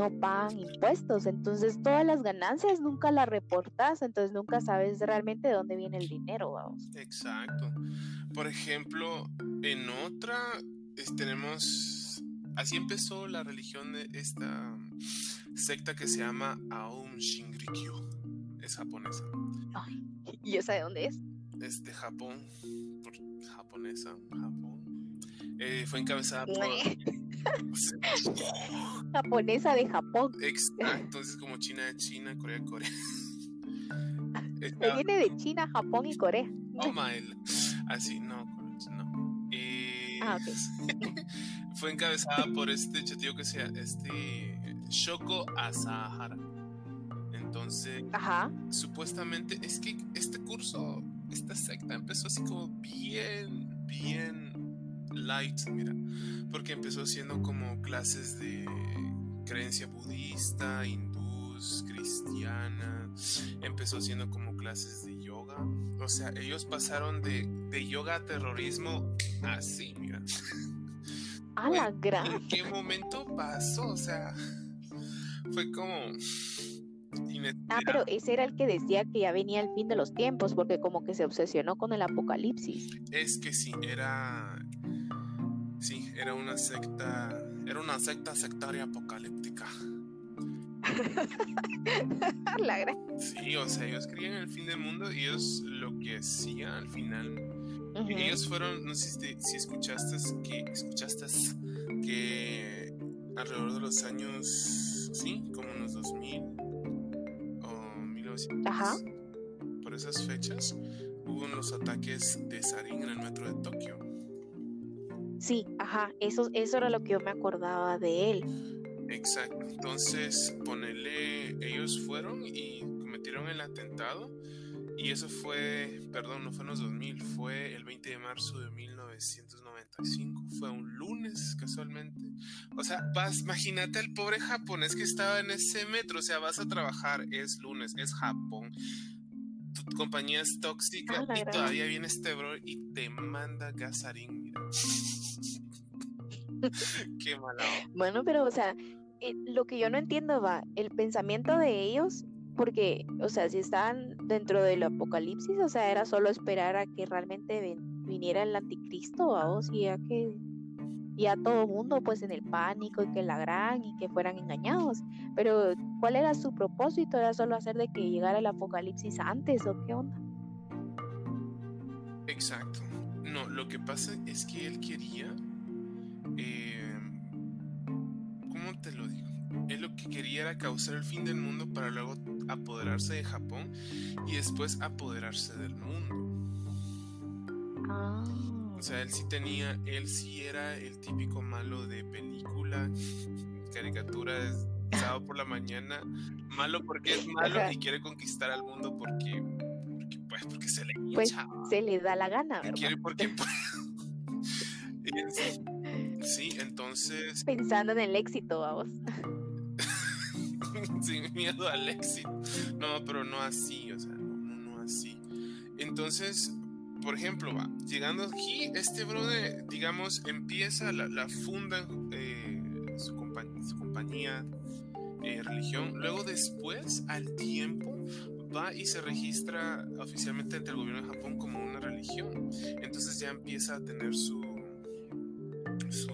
no pagan impuestos, entonces todas las ganancias nunca las reportas, entonces nunca sabes realmente de dónde viene el dinero, vamos. Exacto. Por ejemplo, en otra tenemos, así empezó la religión de esta secta que se llama Aum Shinrikyo, es japonesa. Ay, ¿y esa de dónde es? Es de Japón japonesa, Japón. Eh, fue encabezada por. [LAUGHS] japonesa de Japón. Exacto, es como China de China, Corea de Corea. [LAUGHS] viene de China, Japón y Corea. Oh my. Así, no, no. Eh, ah, [LAUGHS] fue encabezada por este chatío que sea este Shoko Asahara. Entonces, Ajá. supuestamente es que este curso esta secta empezó así como bien, bien light, mira, porque empezó siendo como clases de creencia budista, hindús, cristiana, empezó siendo como clases de yoga, o sea, ellos pasaron de, de yoga a terrorismo así, mira. A la gran. ¿En qué [LAUGHS] momento pasó? O sea, fue como Ah, pero ese era el que decía que ya venía el fin de los tiempos, porque como que se obsesionó con el apocalipsis. Es que sí, era. Sí, era una secta. Era una secta sectaria apocalíptica. [LAUGHS] La gran... Sí, o sea, ellos creían en el fin del mundo y ellos lo que hacían al final. Ellos fueron, no sé si, escuchaste que escuchaste que alrededor de los años, sí, como en los 2000 Ajá. Por esas fechas hubo los ataques de Sarin en el metro de Tokio. Sí, ajá, eso, eso era lo que yo me acordaba de él. Exacto, entonces ponele, ellos fueron y cometieron el atentado y eso fue, perdón, no fue en los 2000, fue el 20 de marzo de 1995, fue un lunes casualmente. O sea, imagínate el pobre japonés que estaba en ese metro, o sea, vas a trabajar, es lunes, es Japón, tu compañía es tóxica ah, y todavía viene este bro y te manda gasarín, mira. [LAUGHS] Qué malo. Bueno, pero o sea, eh, lo que yo no entiendo va, el pensamiento de ellos porque, o sea, si estaban dentro del apocalipsis, o sea, era solo esperar a que realmente viniera el anticristo, o y ya que ya todo mundo pues en el pánico y que la gran y que fueran engañados. Pero, ¿cuál era su propósito? ¿Era solo hacer de que llegara el apocalipsis antes o qué onda? Exacto. No, lo que pasa es que él quería, eh, ¿cómo te lo digo? Él lo que quería era causar el fin del mundo para luego apoderarse de Japón y después apoderarse del mundo. Ah. O sea, él sí tenía, él sí era el típico malo de película, caricatura de sábado por la mañana, malo porque es malo y quiere conquistar al mundo porque, porque pues porque se le pues, se le da la gana, ¿verdad? Quiere porque [LAUGHS] sí, entonces pensando en el éxito, vamos. [LAUGHS] sin miedo al éxito. No, pero no así, o sea, no, no, así. Entonces, por ejemplo, va, llegando aquí, este brother, digamos, empieza la, la funda eh, su, compañía, eh, religión. Luego, después, al tiempo, va y se registra oficialmente ante el gobierno de Japón como una religión. Entonces ya empieza a tener su, su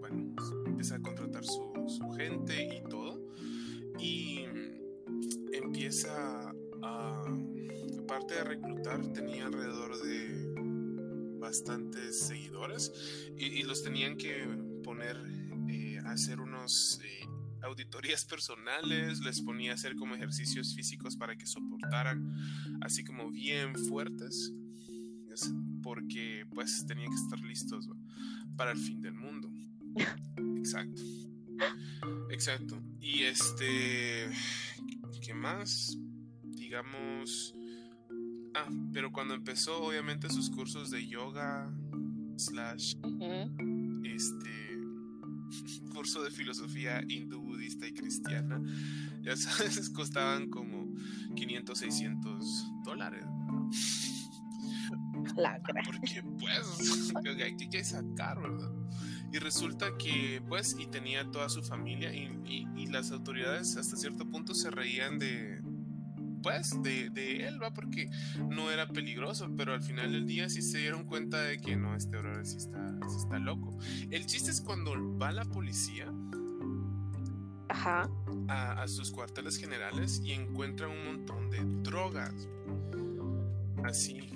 bueno, empieza a contratar su, su gente y todo y empieza aparte de reclutar, tenía alrededor de bastantes seguidores y, los tenían que poner eh, a hacer unos eh, auditorías [LAUGHS] personales, les ponía a hacer como ejercicios físicos para que soportaran, así como bien fuertes, porque pues tenían que estar listos para el fin del mundo. [LAUGHS] Exacto. Exacto. Y este, ¿qué más? Digamos, ah, pero cuando empezó obviamente sus cursos de yoga slash este curso de filosofía hindú, budista y cristiana, ya sabes, [LAUGHS] costaban como 500, 600 dólares. Porque pues [LAUGHS] hay que sacar, ¿verdad? Y resulta que pues y tenía toda su familia y, y, las autoridades hasta cierto punto se reían de pues de, de, él, ¿va? Porque no era peligroso, pero al final del día sí se dieron cuenta de que no, este brother sí está, sí está loco. El chiste es cuando va la policía Ajá. A, a sus cuarteles generales y encuentran un montón de drogas. Así,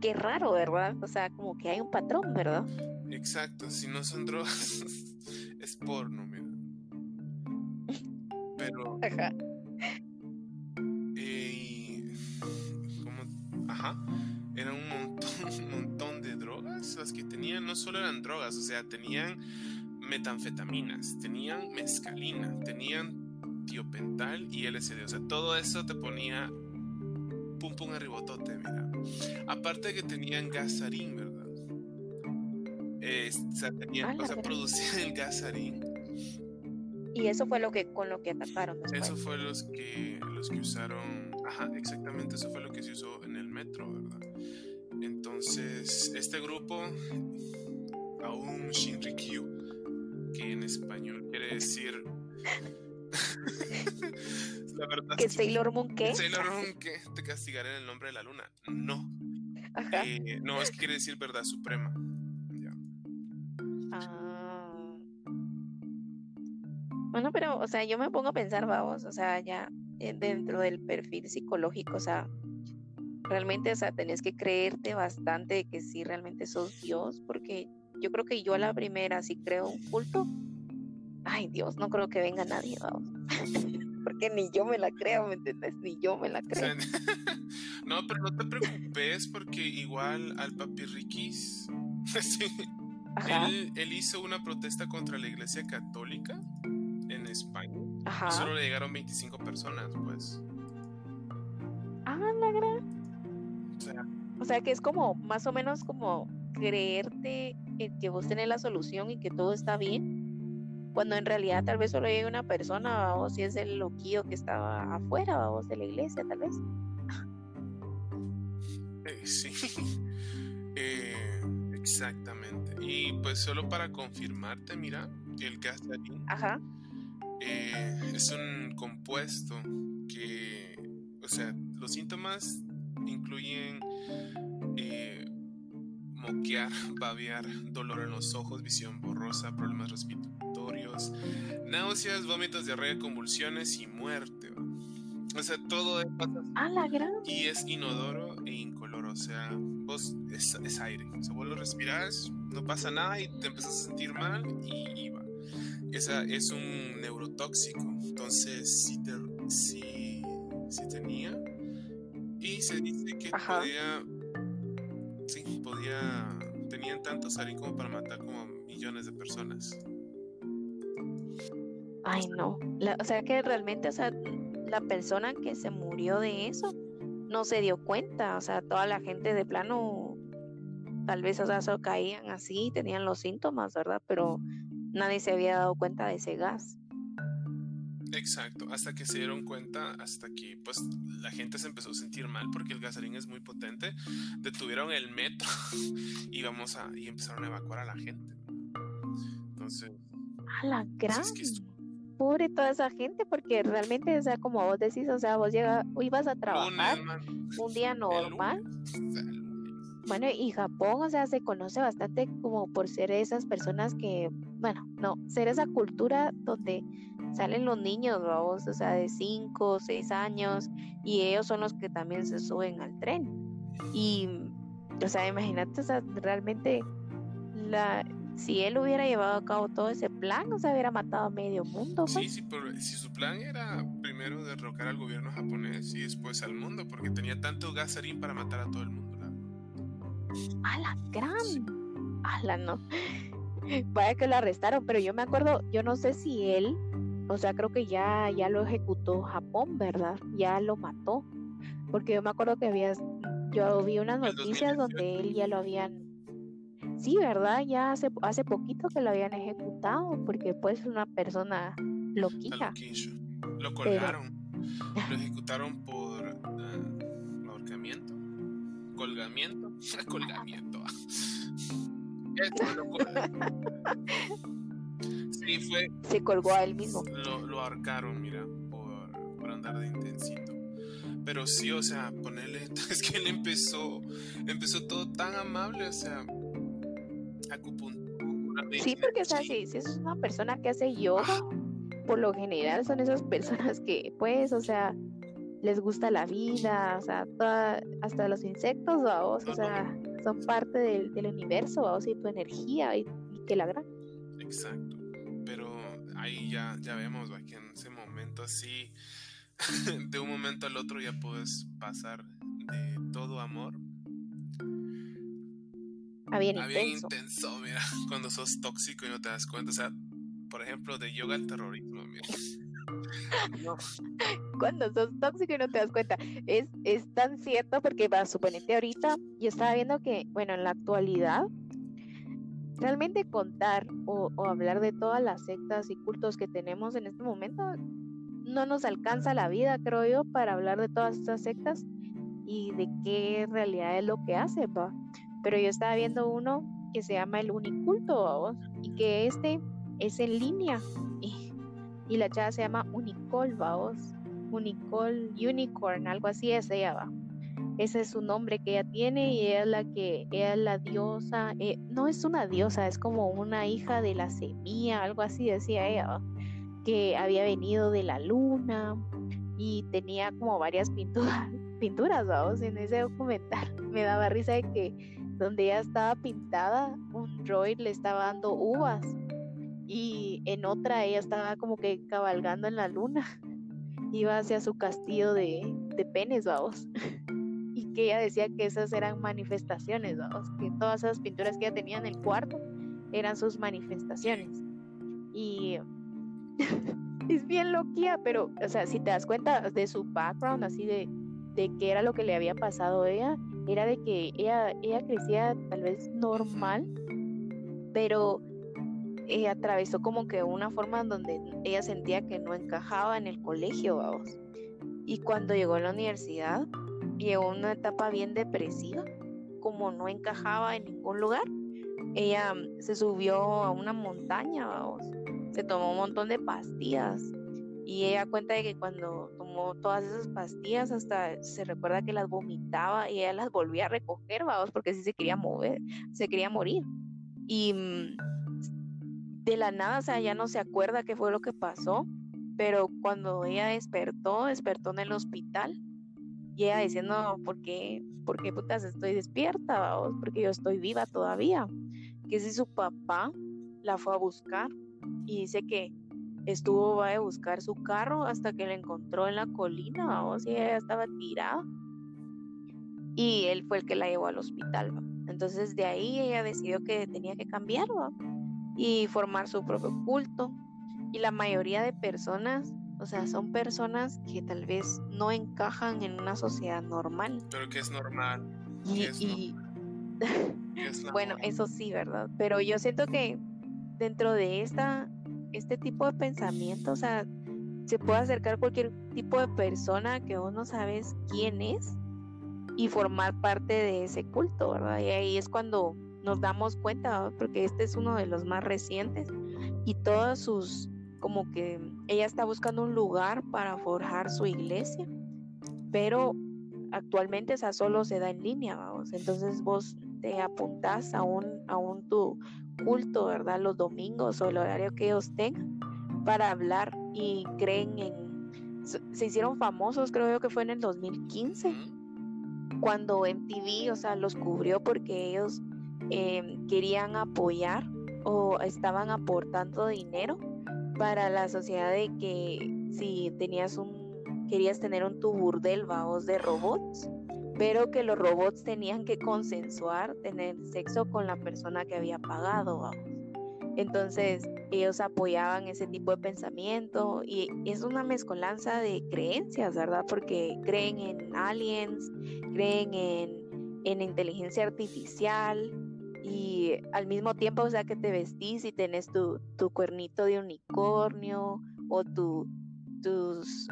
Qué raro, ¿verdad? O sea, como que hay un patrón, ¿verdad? Exacto, si no son drogas, [LAUGHS] es porno, mira. Pero. Ajá. Ajá. Eran un montón, [LAUGHS] un montón de drogas las que tenían. No solo eran drogas, o sea, tenían metanfetaminas, tenían mescalina, tenían tiopental y LSD. O sea, todo eso te ponía pum pum arribotote, mira. Aparte de que tenían gasarín, ¿verdad? o sea, tenían, o sea, producían el gasarín. Y eso fue lo que con lo que atacaron. Eso fue los que los que usaron, ajá, exactamente, eso fue lo que se usó en el metro, ¿verdad? Entonces, este grupo, aún Shinrikyu, que en español quiere decir [LAUGHS] la verdad. ¿Que Sailor Moon qué? Sailor Moon qué? Te castigaré en el nombre de la luna. No. Eh, no, es que quiere decir verdad suprema. Ya. Ah. Bueno, pero, o sea, yo me pongo a pensar, vamos, o sea, ya eh, dentro del perfil psicológico, o sea, realmente, o sea, tenés que creerte bastante de que sí realmente sos Dios, porque yo creo que yo a la primera, si creo un culto, ay Dios, no creo que venga nadie, vamos. [LAUGHS] porque ni yo me la creo, ¿me entiendes? Ni yo me la creo. [LAUGHS] no, pero no te preocupes porque igual al papi Riquis, [LAUGHS] él, hizo una protesta contra la iglesia católica en España. Y solo le llegaron 25 personas, pues. Ah, la gran. O sea, o sea, que es como, más o menos como creerte que vos tenés la solución y que todo está bien cuando en realidad tal vez solo llega una persona o si es el loquillo que estaba afuera o de la iglesia tal vez. Eh, sí, [LAUGHS] eh, exactamente. Y pues solo para confirmarte, mira, el gasarín eh, es un compuesto que, o sea, los síntomas incluyen moquear, [LAUGHS] babear, dolor en los ojos, visión borrosa, problemas respiratorios náuseas, vómitos, diarrea, convulsiones y muerte. O sea, todo es, la gran. y es inodoro e incoloro. O sea, vos es, aire. O sea, vos lo respirás, no pasa nada y te empezás a sentir mal y, va. Esa es un neurotóxico. Entonces, si, te, si tenía. Y se dice que podía. Sí, podía. Tenían tanto salir como para matar como millones de personas. Ay, no. o sea que realmente, o sea, la persona que se murió de eso no se dio cuenta. O sea, toda la gente de plano, tal vez, o sea, solo caían así, tenían los síntomas, ¿verdad? Pero nadie se había dado cuenta de ese gas. Exacto, hasta que se dieron cuenta, hasta que pues la gente se empezó a sentir mal porque el gasolín es muy potente, detuvieron el metro [LAUGHS] y vamos a y empezaron a evacuar a la gente. Entonces, a la gran pobre toda esa gente, porque realmente, o sea, como vos decís, o sea, vos llega, ibas a trabajar un día normal. Bueno, y Japón, o sea, se conoce bastante como por ser esas personas que, bueno, no, ser esa cultura donde salen los niños, vos, o sea, de 5 o 6 años, y ellos son los que también se suben al tren. Y, o sea, imagínate, o sea, realmente la, si él hubiera llevado a cabo todo ese plan, no se hubiera matado a medio mundo. Sí, pues. sí, pero si su plan era primero derrocar al gobierno japonés y después al mundo, porque tenía tanto gasarín para matar a todo el mundo. A la gran. A la no. vaya que lo arrestaron, pero yo me acuerdo, yo no sé si él, o sea, creo que ya, ya lo ejecutó Japón, ¿verdad? Ya lo mató, porque yo me acuerdo que había, yo vi unas noticias donde él ya lo habían, sí, ¿verdad? Ya hace, hace poquito que lo habían ejecutado, porque pues una persona loquilla. Lo colgaron, lo ejecutaron por uh, ahorcamiento, colgamiento, [LAUGHS] colgamiento. [LAUGHS] [LAUGHS] sí, fue. Se colgó a él mismo. Lo, lo ahorcaron, mira, por, por andar de intensito. Pero sí, o sea, ponerle. Es que él empezó. Empezó todo tan amable, o sea. Acupuntura. Sí, porque, o sea, si, si es una persona que hace yoga, por lo general son esas personas que, pues, o sea, les gusta la vida, o sea, hasta los insectos, vamos, o sea, son parte del, del universo, vamos, y tu energía, y, que la gran. Exacto, pero ahí ya, ya vemos, que en ese momento así, [LAUGHS] de un momento al otro ya puedes pasar de todo amor a bien intenso. bien intenso, mira, [LAUGHS] cuando sos tóxico y no te das cuenta, o sea, por ejemplo, de yoga al terrorismo, mira. [LAUGHS] Cuando sos tóxico y no te das cuenta. Es, es tan cierto porque, va, suponete ahorita, yo estaba viendo que, bueno, en la actualidad, realmente contar o, o hablar de todas las sectas y cultos que tenemos en este momento, no nos alcanza la vida, creo yo, para hablar de todas estas sectas y de qué realidad es lo que hace, va. Pero yo estaba viendo uno que se llama el Uniculto, y que este es en línea [LAUGHS] y la chava se llama Unicol, vaos. Unicol Unicorn, algo así es ella, va. Ese es su nombre que ella tiene y ella es la que, es la diosa, eh, no es una diosa, es como una hija de la semilla, algo así decía ella, que había venido de la luna y tenía como varias pinturas, [LAUGHS] pinturas, vamos, en ese documental. [LAUGHS] Me daba risa de que donde ella estaba pintada, un droid le estaba dando uvas y en otra ella estaba como que cabalgando en la luna, iba hacia su castillo de, de penes, vamos, [LAUGHS] y que ella decía que esas eran manifestaciones, vamos, que todas esas pinturas que ella tenía en el cuarto eran sus manifestaciones. Y [LAUGHS] es bien loquía, pero, o sea, si te das cuenta de su background, así de, de qué era lo que le había pasado a ella, era de que ella, ella crecía tal vez normal, pero ella atravesó como que una forma en donde ella sentía que no encajaba en el colegio, vamos. Y cuando llegó a la universidad, llegó una etapa bien depresiva, como no encajaba en ningún lugar. Ella mm, se subió a una montaña, vamos. Se tomó un montón de pastillas. Y ella cuenta de que cuando tomó todas esas pastillas, hasta se recuerda que las vomitaba y ella las volvía a recoger, vamos, porque sí se quería mover, se quería morir. Y mm, de la nada, o sea, ya no se acuerda qué fue lo que pasó, pero cuando ella despertó, despertó en el hospital y ella diciendo, ¿por qué, por qué putas estoy despierta? Porque yo estoy viva todavía. Que si su papá la fue a buscar y dice que estuvo a buscar su carro hasta que la encontró en la colina, vamos, y ella estaba tirada. Y él fue el que la llevó al hospital. Entonces de ahí ella decidió que tenía que cambiar, y formar su propio culto. Y la mayoría de personas, o sea, son personas que tal vez no encajan en una sociedad normal. Pero que es normal. Y, [LAUGHS] bueno, eso sí, ¿verdad? Pero yo siento que dentro de esta, este tipo de pensamiento, o sea, se puede acercar cualquier tipo de persona que vos no sabes quién es y formar parte de ese culto, ¿verdad? Y ahí es cuando nos damos cuenta, porque este es uno de los más recientes y todas sus, como que ella está buscando un lugar para forjar su iglesia, pero actualmente esa solo se da en línea, vamos, entonces vos te apuntás a un, a un tu culto, ¿verdad? Los domingos o el horario que ellos tengan para hablar y creen en... Se hicieron famosos, creo yo que fue en el 2015, cuando MTV, o sea, los cubrió porque ellos Em, querían apoyar o estaban aportando dinero para la sociedad de que si tenías un querías tener un tu burdel vaos de robots pero que los robots tenían que consensuar tener sexo con la persona que había pagado Entonces ellos apoyaban ese tipo de pensamiento y es una mezcolanza de creencias, ¿verdad? Porque creen en aliens, creen en, en inteligencia artificial y al mismo tiempo, o sea, que te vestís y tenés tu, tu cuernito de unicornio o tu, tus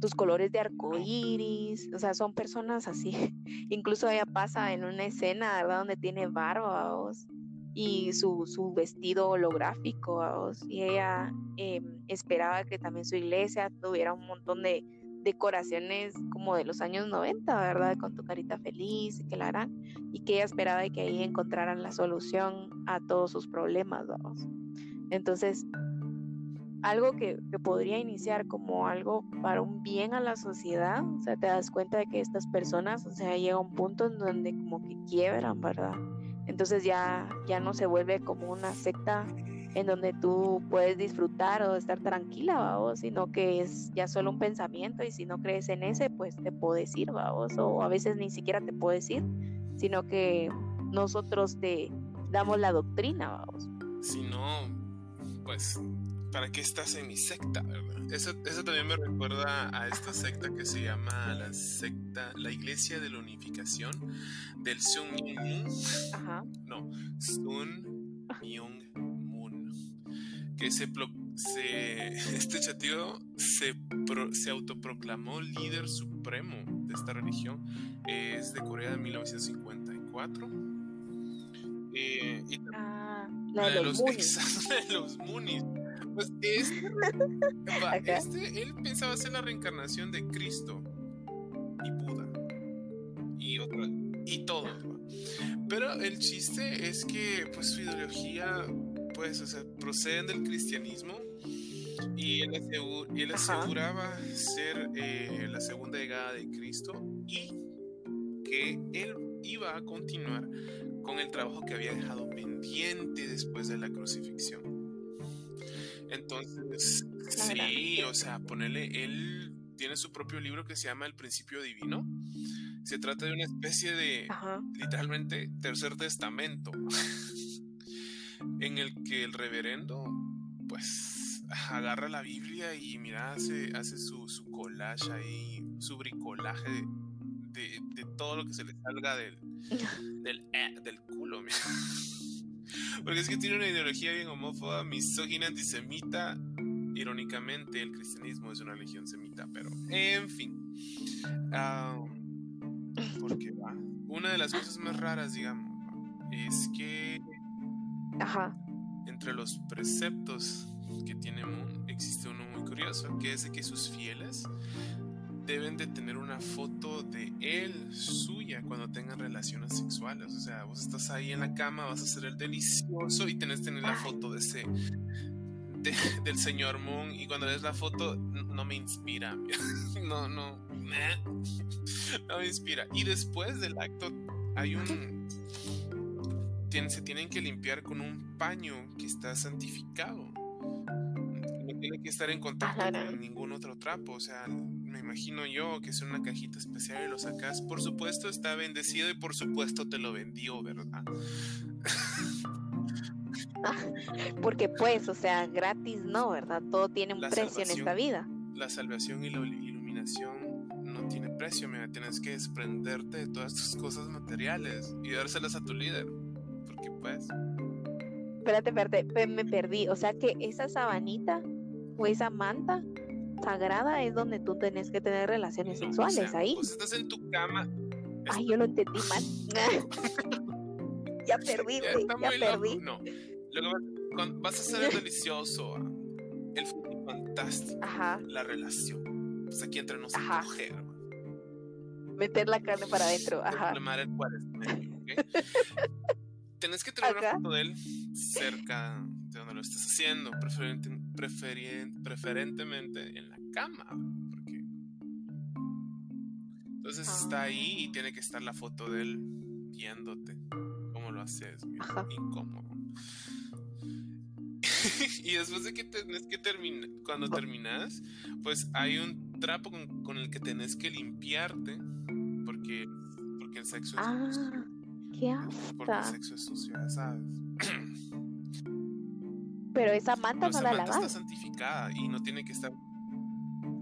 tus colores de arco iris, o sea, son personas así. [LAUGHS] Incluso ella pasa en una escena. Donde tiene barba y su, su, vestido holográfico, y ella em, esperaba que también su iglesia tuviera un montón de decoraciones como de los años 90, ¿verdad? Con tu carita feliz y que la harán, y que ella esperaba que ahí encontraran la solución a todos sus problemas, vamos. Entonces, algo que, podría iniciar como algo para un bien a la sociedad, o sea, te das cuenta de que estas personas, o sea, llega un punto en donde como que quiebran, ¿verdad? Entonces ya, ya no se vuelve como una secta en donde tú puedes disfrutar o estar tranquila, vamos, sino que es ya solo un pensamiento y si no crees en ese, pues te puedes ir, vamos, o a veces ni siquiera te puedes ir, sino que nosotros te damos la doctrina, vamos. Si no, pues ¿para qué estás en mi secta? Eso, eso también me recuerda a esta secta que se llama la secta, la Iglesia de la Unificación del Sun Moon. Ajá. No, Sun. Que se, [LAUGHS] se este chatío se, se autoproclamó líder supremo de esta religión. Es de Corea de 1954. Eh, y ah, la de, los, los, de los Moonies. Pues este, [LAUGHS] este, él pensaba ser la reencarnación de Cristo y Buda y otra y todo. Pero el chiste es que pues su ideología pues o sea, procede del cristianismo y él, aseguraba ser eh, la segunda llegada de Cristo y que él iba a continuar con el trabajo que había dejado pendiente después de la crucifixión. Entonces, sí, o sea, ponerle, él tiene su propio libro que se llama El Principio Divino. Se trata de una especie de, literalmente, tercer testamento, [LAUGHS] en el que el reverendo, pues, agarra la Biblia y mira, hace, hace su, su collage ahí, su bricolaje de, de, todo lo que se le salga del, [LAUGHS] del, eh, del culo, mira. Porque es que tiene una ideología bien homófoba, misógina, antisemita. Irónicamente, el cristianismo es una religión semita, pero en fin. porque va. Una de las cosas más raras, digamos, es que. Ajá. Entre los preceptos que tiene Moon existe uno muy curioso, que es de que sus fieles deben de tener una foto de él, suya, cuando tengan relaciones sexuales. O sea, vos estás ahí en la cama, vas a hacer el delicioso y tenés que tener la foto de ese, [LAUGHS] del señor Moon. Y cuando ves la foto, no me inspira. [LAUGHS] No, no, [LAUGHS] no me inspira. Y después del acto, hay un. Se tienen que limpiar con un paño que está santificado. No tiene que estar en contacto con ningún otro trapo. O sea, me imagino yo que es una cajita especial y lo sacas. Por supuesto está bendecido y por supuesto te lo vendió, ¿verdad? [LAUGHS] Porque pues, o sea, gratis no, ¿verdad? Todo tiene un precio en esta vida. La salvación y la iluminación no tiene precio, mira, tienes que desprenderte de todas tus cosas materiales y dárselas a tu líder. Porque pues... Espérate, espérate, me perdí. O sea que esa sabanita o esa manta sagrada es donde tú tenés que tener relaciones sexuales ahí. Pues estás en tu cama. Ay, yo lo entendí mal. [LAUGHS] ya perdí, ya, perdí. No. Luego vas a ser delicioso. El fútbol fantástico. Ajá. La relación. Pues aquí entre nosotros coger. Meter la carne para adentro. Ajá. [LAUGHS] Tenés que tener una foto de él cerca de donde lo estés haciendo, preferentemente en la cama, porque entonces está ahí y tiene que estar la foto de él viéndote cómo lo haces, incómodo. [LAUGHS] y después de que tenés que terminar, cuando terminas, pues hay un trapo con, el que tenés que limpiarte, porque, porque el sexo es ah, sucio. ¿Qué Porque el sexo es sucio, ¿sabes? [CLEARS THROAT] pero esa manta no, esa la manta está lavas. santificada y no tiene que estar.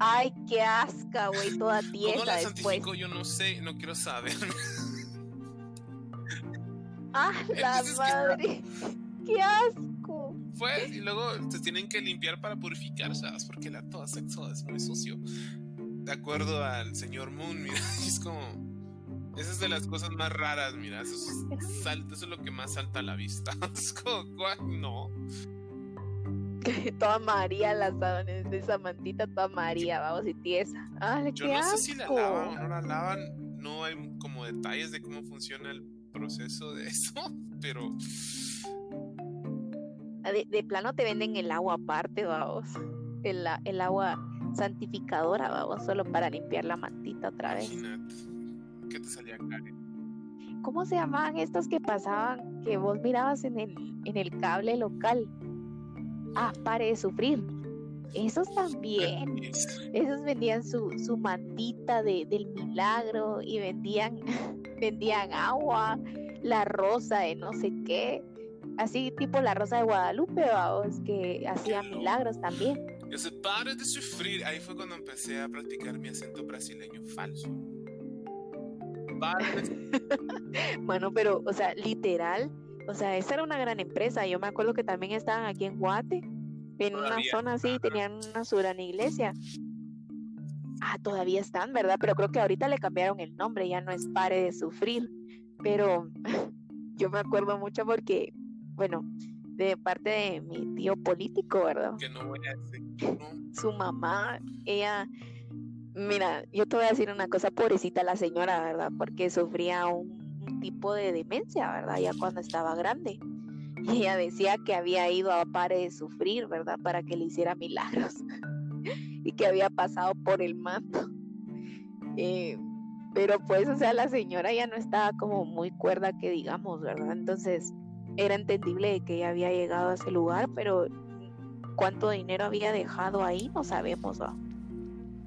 Ay, qué asca, güey, toda [LAUGHS] ¿Cómo tiesa la después. santificó? Yo no sé, no quiero saber. [LAUGHS] Ah, [LAUGHS] la Entonces, ¿qué madre. Qué asco. Pues, y luego se tienen que limpiar para purificar, ¿sabes? Porque el acto de sexo es muy sucio. De acuerdo al señor Moon, mira, es como. Esa es de las cosas más raras, mira. Eso es, salta, eso es lo que más salta a la vista. Es como, ¿cuál? no. toda María las sábanas de esa mantita, toda María, vamos, y tiesa. Ay, Yo no asco. sé si la lavan o no la lavan. No hay como detalles de cómo funciona el proceso de eso, [LAUGHS] pero Ah, De, de plano te venden el agua aparte, vamos. El, el agua santificadora, vamos, solo para limpiar la mantita otra vez. imagínate. ¿Qué te salía caro? ¿Cómo se llamaban estos que pasaban, que vos mirabas en el, en el cable local? Ah, pare de sufrir. Esos también. Esos vendían su, su mantita de, del milagro y vendían, [LAUGHS] vendían agua, la rosa de no sé qué. Así tipo la rosa de Guadalupe, vamos, que hacía milagros también. Yo sé, pare de sufrir. Ahí fue cuando empecé a practicar mi acento brasileño falso. De [LAUGHS] Bueno, pero, o sea, literal, o sea, esa era una gran empresa. Yo me acuerdo que también estaban aquí en Guate, en una zona así, tenían una su gran iglesia. Ah, todavía están, ¿verdad? Pero creo que ahorita le cambiaron el nombre, ya no es Pare de Sufrir. Pero [LAUGHS] yo me acuerdo mucho porque, bueno, de parte de mi tío político, ¿verdad? que no voy a decir. No, su mamá, ella, mira, yo te voy a decir una cosa, pobrecita la señora, ¿verdad? Porque sufría un, tipo de demencia, ¿verdad? Ya cuando estaba grande. Y ella decía que había ido a Pare de Sufrir, ¿verdad? Para que le hiciera milagros. [LAUGHS] y que había pasado por el manto. Eh, pero pues, o sea, la señora ya no estaba como muy cuerda que digamos, ¿verdad? Entonces, era entendible que ella había llegado a ese lugar, pero cuánto dinero había dejado ahí, no sabemos. ¿va?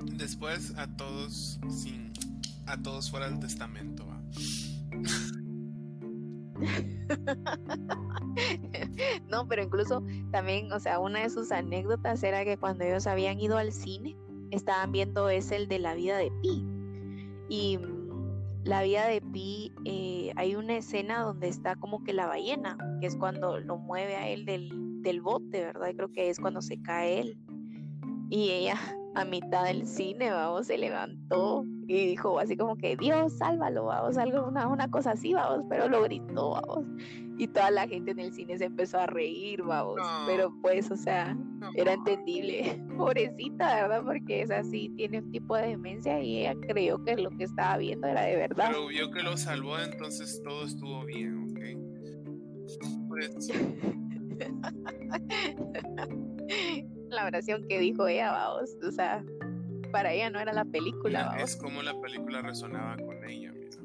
Después a todos sin a todos fuera del testamento. [LAUGHS] no, pero incluso también, o sea, una de sus anécdotas era que cuando ellos habían ido al cine, estaban viendo es el de la vida de Pi. Y mm, la vida de Pi, eh, hay una escena donde está como que la ballena, que es cuando lo mueve a él del, del bote, ¿verdad? Y creo que es cuando se cae él. Y ella a mitad del cine, vamos, se levantó y dijo así como que Dios, sálvalo, vamos, algo, una, una cosa así, vamos, pero lo gritó, vamos. Y toda la gente en el cine se empezó a reír, vamos. No. Pero pues, o sea, No, era entendible. [LAUGHS] Pobrecita, ¿verdad? Porque es así, tiene un tipo de demencia y ella creyó que lo que estaba viendo era de verdad. Pero vio que lo salvó, entonces todo estuvo bien, ¿ok? Pues, [LAUGHS] la oración que dijo ella, vamos. O sea, para ella no era la película, mira, es como la película resonaba con ella, mira.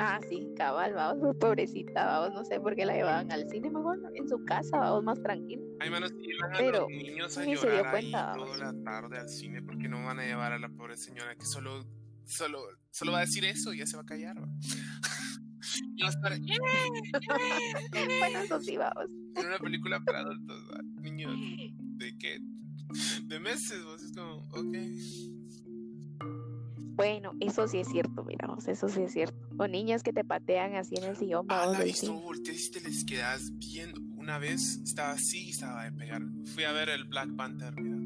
Ah, sí, cabal, vamos, [LAUGHS] pobrecita, vamos, no sé por qué la llevaban al cine, mejor en su casa, vamos, más tranquila. Ay, manos, llevan a Pero los niños a ni se dio llorar ahí cuenta, toda la tarde al cine porque no van a llevar a la pobre señora que solo, solo, solo va a decir eso y ya se va a callar, ¿va? [LAUGHS] Y va a estar Bueno, eso sí, vamos. en una película para adultos, niños [LAUGHS] de qué, de meses, vos es como, ok. Bueno, eso sí es cierto, mira, vamos, eso sí es cierto. O niños que te patean así en el sillón, Ah, vamos, del visto, cine. volteas y te les quedas viendo. Una vez estaba así y estaba de pegar. Fui a ver el Black Panther, mira.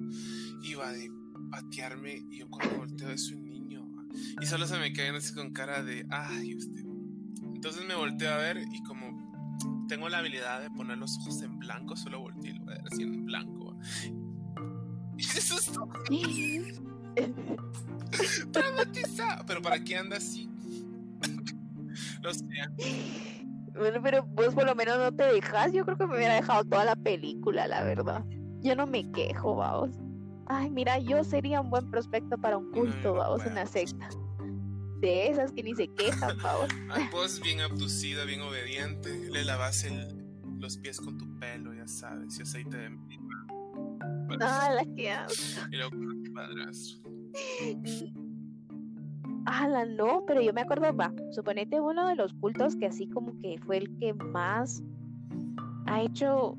Iba de patearme y yo cuando volteo es un niño. ¿va? Y solo se me caen así con cara de, ay, usted. Entonces me volteo a ver y como tengo la habilidad de poner los ojos en blanco, solo volteo y lo voy a en blanco. [LAUGHS] eso es todo [LAUGHS] traumatizado. Pero ¿para qué anda así? [LAUGHS] Lo sé. Bueno, pero vos por lo menos no te dejas. Yo creo que me hubiera dejado toda la película, la verdad. Yo no me quejo, vamos. Ay, mira, yo sería un buen prospecto para un No, culto, no vamos, puedo. una secta. De esas que ni se quejan. Ay, vos [LAUGHS] bien abducida, bien obediente. Le lavas el, los pies con tu pelo, ya sabes, y aceite de mima. Ah, la que. Y luego con tu padrastro. Ala, no, pero yo me acuerdo, va, suponete uno de los cultos que así como que fue el que más ha hecho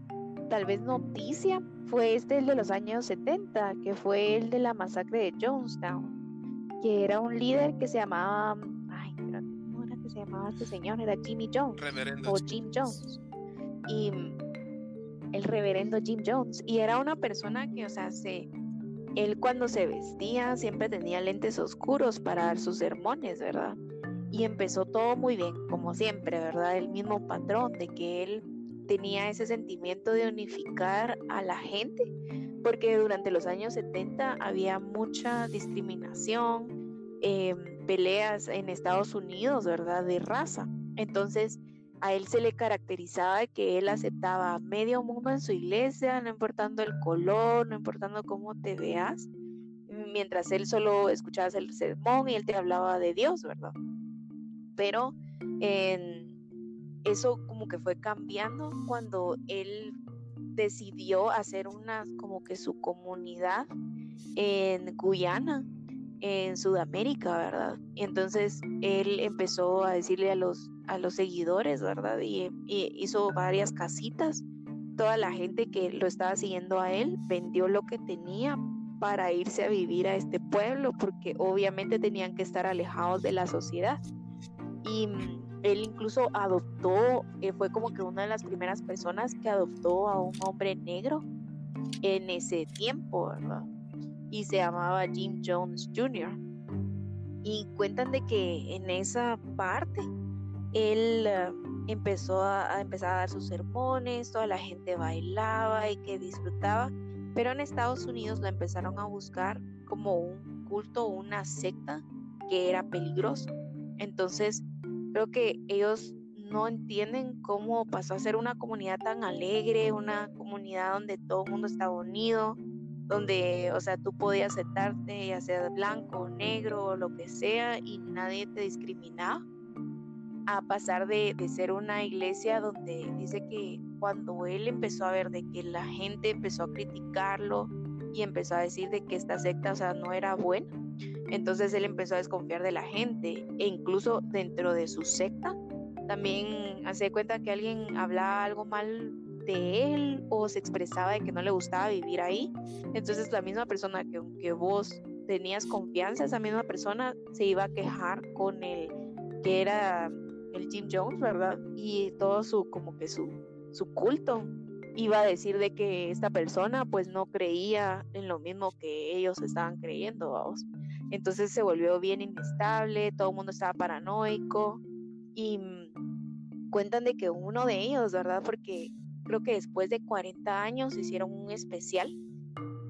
tal vez noticia fue este el de los años 70, que fue el de la masacre de Jonestown, que era un líder que se llamaba, ay, ¿cómo era que se llamaba este señor? Era Jimmy Jones o Jim Jones. Y el reverendo Jim Jones. Y era una persona que, o sea, se, él cuando se vestía siempre tenía lentes oscuros para dar sus sermones, ¿verdad? Y empezó todo muy bien, como siempre, ¿verdad? El mismo patrón de que él tenía ese sentimiento de unificar a la gente, porque durante los años 70 había mucha discriminación, em, peleas en Estados Unidos, ¿verdad? De raza. Entonces, a él se le caracterizaba que él aceptaba medio mundo en su iglesia, no importando el color, no importando cómo te veas, mientras él solo escuchaba el sermón y él te hablaba de Dios, ¿verdad? Pero eso como que fue cambiando cuando él decidió hacer una como que su comunidad en Guyana en Sudamérica, ¿verdad? Y entonces él empezó a decirle a los, a los seguidores, ¿verdad? Y, hizo varias casitas. Toda la gente que lo estaba siguiendo a él vendió lo que tenía para irse a vivir a este pueblo, porque obviamente tenían que estar alejados de la sociedad. Y mm, él incluso adoptó, eh, fue como que una de las primeras personas que adoptó a un hombre negro en ese tiempo, ¿verdad? y se llamaba Jim Jones Jr. Y cuentan de que en esa parte él eh, empezó a, empezar a dar sus sermones, toda la gente bailaba y que disfrutaba, pero en Estados Unidos lo empezaron a buscar como un culto, una secta que era peligroso. Entonces, creo que ellos no entienden cómo pasó a ser una comunidad tan alegre, una comunidad donde todo el mundo estaba unido, donde, o sea, tú podías sentarte, ya sea blanco, negro, lo que sea, y nadie te discriminaba, a pasar de, ser una iglesia donde dice que cuando él empezó a ver de que la gente empezó a criticarlo y empezó a decir de que esta secta, o sea, no era buena, entonces él empezó a desconfiar de la gente e incluso dentro de su secta también hace cuenta que alguien hablaba algo mal de él o se expresaba de que no le gustaba vivir ahí. Entonces la misma persona que, que vos tenías confianza, esa misma persona se iba a quejar con el que era el Jim Jones, ¿verdad? Y todo su, como que su, su culto iba a decir de que esta persona pues no creía en lo mismo que ellos estaban creyendo, vamos. Entonces se volvió bien inestable, todo el mundo estaba paranoico y mm, cuentan de que uno de ellos, ¿verdad? Porque creo que después de 40 años hicieron un especial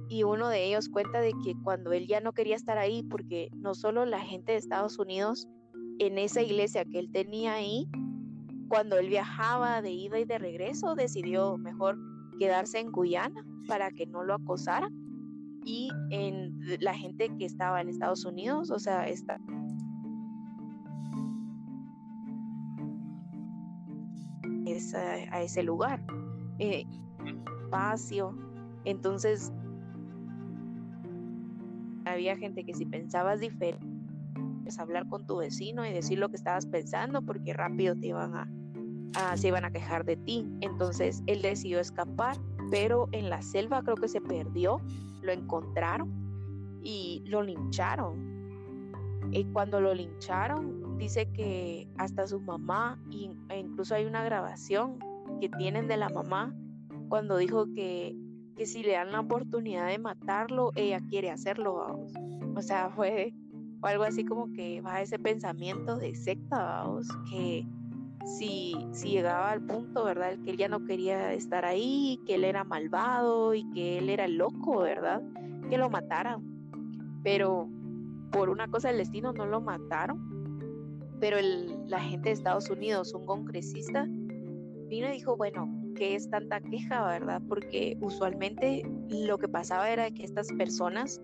y uno de ellos cuenta de que cuando él ya no quería estar ahí, porque no solo la gente de Estados Unidos en esa iglesia que él tenía ahí, cuando él viajaba de ida y de regreso, decidió mejor quedarse en Guyana para que no lo acosara y en la gente que estaba en Estados Unidos, o sea, está a ese lugar eh, espacio. Entonces, había gente que si pensabas diferente, pues hablar con tu vecino y decir lo que estabas pensando, porque rápido te iban a, se iban a quejar de ti. Entonces, él decidió escapar, pero en la selva creo que se perdió, lo encontraron y lo lincharon. Y cuando lo lincharon, dice que hasta su mamá, e incluso hay una grabación que tienen de la mamá cuando dijo que, que si le dan la oportunidad de matarlo, ella quiere hacerlo, O sea, fue algo así como que va ese pensamiento de secta, vamos, que si, si llegaba al punto, ¿verdad? Que él ya no quería estar ahí, que él era malvado y que él era loco, ¿verdad? Que lo mataran. Pero por una cosa del destino no lo mataron. Pero la gente de Estados Unidos, un congresista, vino y dijo, bueno, ¿qué es tanta queja, verdad? Porque usualmente lo que pasaba era que estas personas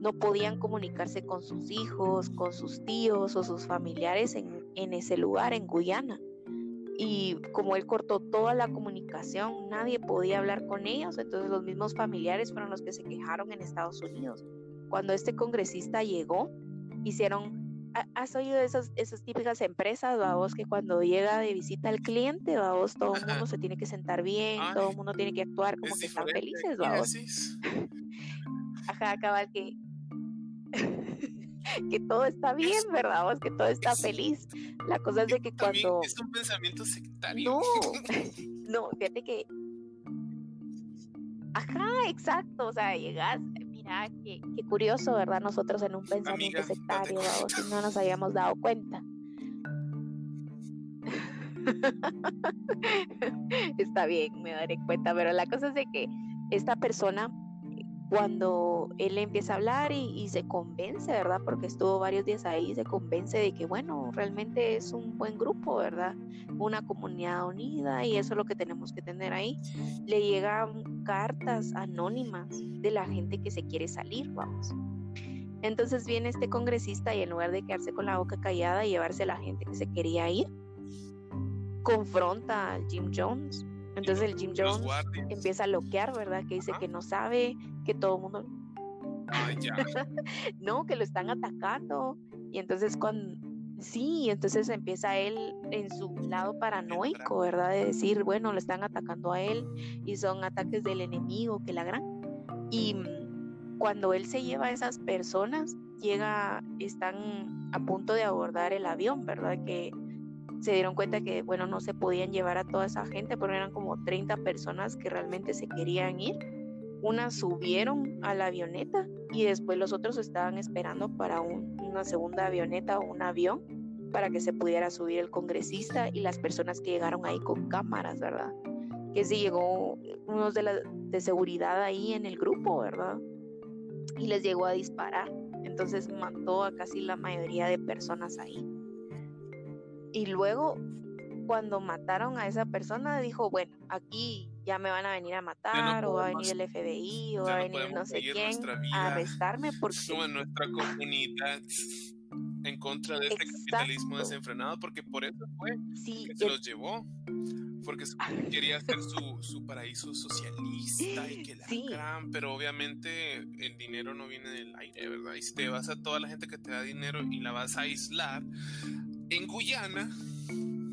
no podían comunicarse con sus hijos, con sus tíos o sus familiares en, en ese lugar, en Guyana. Y como él cortó toda la comunicación, nadie podía hablar con ellos, entonces los mismos familiares fueron los que se quejaron en Estados Unidos. Cuando este congresista llegó, hicieron ¿Has oído esas, esas típicas empresas, vos, que cuando llega de visita al cliente, vos, todo el mundo se tiene que sentar bien, todo el mundo tiene que actuar como que están felices, vos? [LAUGHS] Ajá, cabal, que, [LAUGHS] que todo está bien, ¿verdad? Vos, que todo está feliz. La cosa es de que cuando... Es un pensamiento sectario. No, [LAUGHS] no, fíjate que... Ajá, exacto, o sea, llegas, mira, qué, qué curioso, ¿verdad? Nosotros en un pensamiento sectario, no, no nos habíamos dado cuenta. [LAUGHS] Está bien, me daré cuenta, pero la cosa es de que esta persona cuando él empieza a hablar y, se convence, ¿verdad? Porque estuvo varios días ahí, se convence de que, bueno, realmente es un buen grupo, ¿verdad? Una comunidad unida y eso es lo que tenemos que tener ahí. Le llegan cartas anónimas de la gente que se quiere salir, vamos. Entonces viene este congresista y en lugar de quedarse con la boca callada y llevarse a la gente que se quería ir, confronta al Jim Jones entonces el Jim Jones empieza a bloquear, ¿verdad? Que dice que no sabe, que todo el mundo... [LAUGHS] no, que lo están atacando. Y entonces cuando... Sí, entonces empieza él en su lado paranoico, ¿verdad? De decir, bueno, lo están atacando a él y son ataques del enemigo, que la gran. Y cuando él se lleva a esas personas, llega, están a punto de abordar el avión, ¿verdad? Que se dieron cuenta que, bueno, no se podían llevar a toda esa gente, pero eran como 30 personas que realmente se querían ir. Unas subieron a la avioneta y después los otros estaban esperando para una segunda avioneta o un avión para que se pudiera subir el congresista y las personas que llegaron ahí con cámaras, ¿verdad? Que se llegó unos de, la, de seguridad ahí en el grupo, ¿verdad? Y les llegó a disparar. Entonces mató a casi la mayoría de personas ahí. Y luego, cuando mataron a esa persona, dijo, bueno, aquí ya me van a venir a matar, o va a venir el FBI, o va a venir no sé quién a arrestarme [LAUGHS] porque... nuestra comunidad en contra de este capitalismo desenfrenado, porque por eso fue que se los llevó. Porque quería hacer su, su, paraíso socialista y que la gran, pero obviamente el dinero no viene del aire, ¿verdad? Y si te vas a toda la gente que te da dinero y la vas a aislar, en Guyana,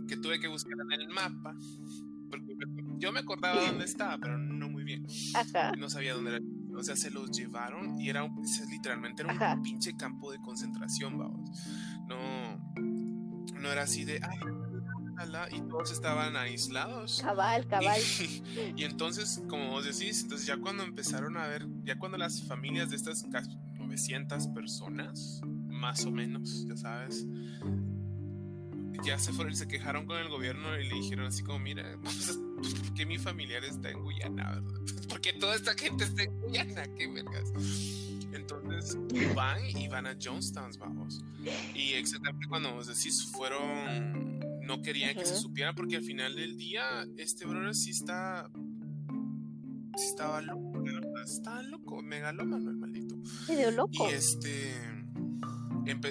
que tuve que buscar en el mapa, yo me acordaba dónde estaba, pero no muy bien. No sabía dónde era. O sea, se los llevaron y era un, literalmente era un pinche campo de concentración, vamos. No, no era así de, y todos estaban aislados. Cabal, cabal. Y, [LAUGHS] y, entonces, como vos decís, entonces ya cuando empezaron a ver, ya cuando las familias de estas 900 personas, más o menos, ya sabes, ya se fueron y se quejaron con el gobierno y le dijeron así como, mira, [LAUGHS] ¿por qué mi familiar está en Guyana? ¿verdad? [LAUGHS] Porque toda esta gente está en Guyana, qué vergas. Entonces van y van a Jonestown, vamos. Y exactamente cuando vos decís, fueron, no querían que se supiera porque al final del día, este brother sí está, sí estaba loco, estaba loco, megalómano el maldito. Medio loco. Y este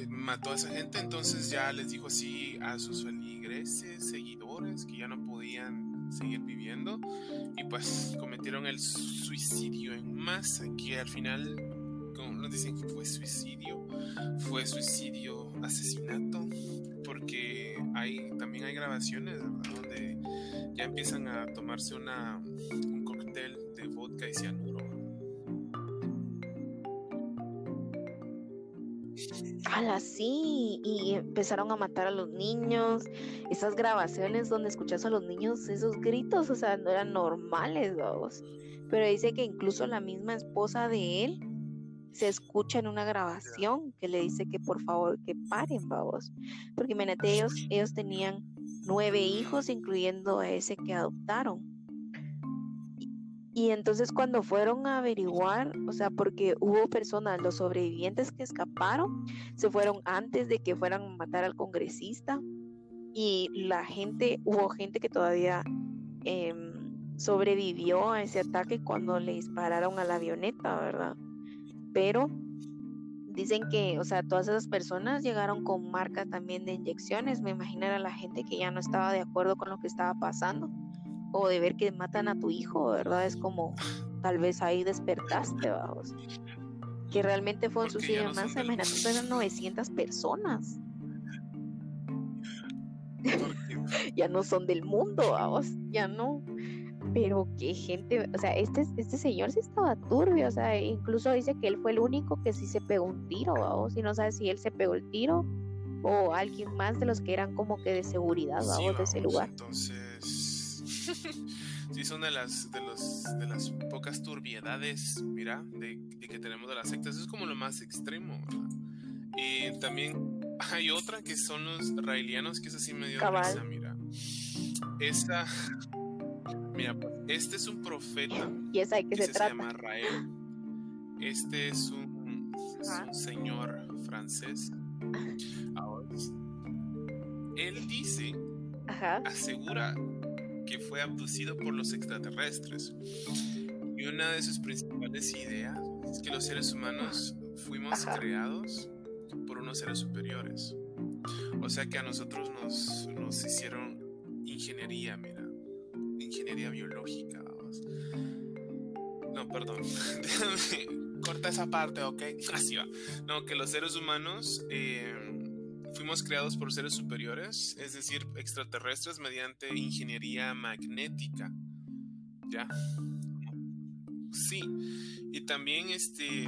mató a esa gente, entonces ya les dijo así a sus feligreses, seguidores, que ya no podían seguir viviendo. Y pues cometieron el suicidio en masa, que al final, como nos dicen que fue suicidio, fue suicidio asesinato, porque hay también hay grabaciones donde ya empiezan a tomarse una, un cóctel de vodka y cianuro sí, y empezaron a matar a los niños. Esas grabaciones donde escuchas a los niños, esos gritos, o sea, no eran normales, vamos. Pero dice que incluso la misma esposa de él se escucha en una grabación que le dice que por favor que paren, vamos. Porque imagínate, ellos, ellos tenían nueve hijos, incluyendo a ese que adoptaron. Y entonces cuando fueron a averiguar, o sea, porque hubo personas, los sobrevivientes que escaparon, se fueron antes de que fueran a matar al congresista. Y la gente, hubo gente que todavía em, sobrevivió a ese ataque cuando le dispararon a la avioneta, ¿verdad? Pero dicen que, o sea, todas esas personas llegaron con marcas también de inyecciones, me imagino a la gente que ya no estaba de acuerdo con lo que estaba pasando o de ver que matan a tu hijo, ¿verdad? Es como, tal vez ahí despertaste, vamos. Que realmente fue un suicidio más, imagínate, eran 900 personas. [LAUGHS] ya no son del mundo, vamos, ya no. Pero qué gente, o sea, este, este señor sí estaba turbio, o sea, incluso dice que él fue el único que sí se pegó un tiro, vamos, y no sabe si él se pegó el tiro o alguien más de los que eran como que de seguridad, vamos, de ese lugar. Entonces, sí son de las, de, los, de las pocas turbiedades, mira, de, que tenemos de las sectas, es como lo más extremo, Y también hay otra que son los raelianos, que es así medio risa, mira. Esa [LAUGHS] Mira, pues, este es un profeta. ¿Y esa de qué se, trata? llama Rael. Este es un, señor francés. Ahora, él dice, asegura que fue abducido por los extraterrestres. Y una de sus principales ideas es que los seres humanos fuimos creados por unos seres superiores. O sea que a nosotros nos, nos hicieron ingeniería, mira ingeniería biológica. No, perdón. [LAUGHS] Corta esa parte, ok. Así va. No, que los seres humanos eh, fuimos creados por seres superiores, es decir, extraterrestres, mediante ingeniería magnética. ¿Ya? Sí. Y también este.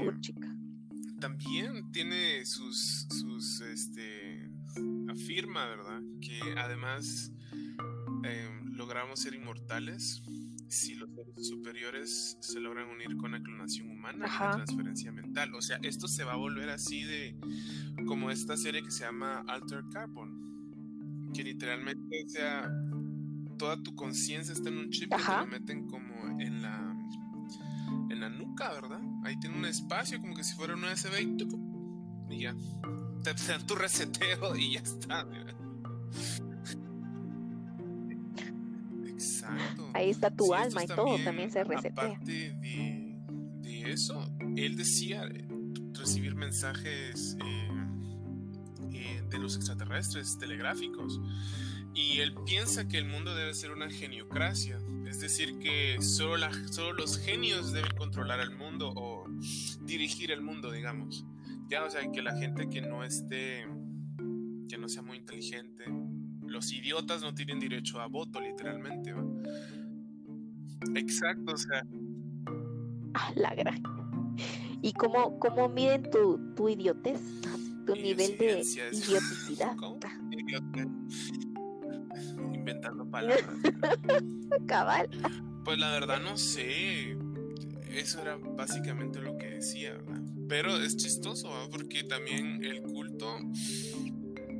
También tiene sus. sus este. afirma, ¿verdad? Que además. Eh, logramos ser inmortales si los seres superiores se logran unir con la clonación humana y la transferencia mental. O sea, esto se va a volver así de como esta serie que se llama Alter Carbon, que literalmente sea toda tu conciencia está en un chip que te lo meten como en la en la nuca, ¿verdad? Ahí tiene un espacio como que si fuera un USB y, y ya te dan tu reseteo y ya está. ¿verdad? Ahí está tu alma y todo, también se resetea. Aparte de, eso, él decía eh, recibir mensajes eh, eh, de los extraterrestres telegráficos. Y él piensa que el mundo debe ser una geniocracia, es decir, que solo, la, solo los genios deben controlar el mundo o dirigir el mundo, digamos. Ya, o sea, que la gente que no esté, que no sea muy inteligente, los idiotas no tienen derecho a voto, literalmente. Exacto, o sea. Ah, la gran. ¿Y cómo, cómo miden tu, tu idiotez? Tu nivel de [LAUGHS] idioticidad. Inventando [LAUGHS] palabras. Cabal. Pues la verdad no sé. Eso era básicamente lo que decía, ¿verdad? Pero es chistoso, porque también el culto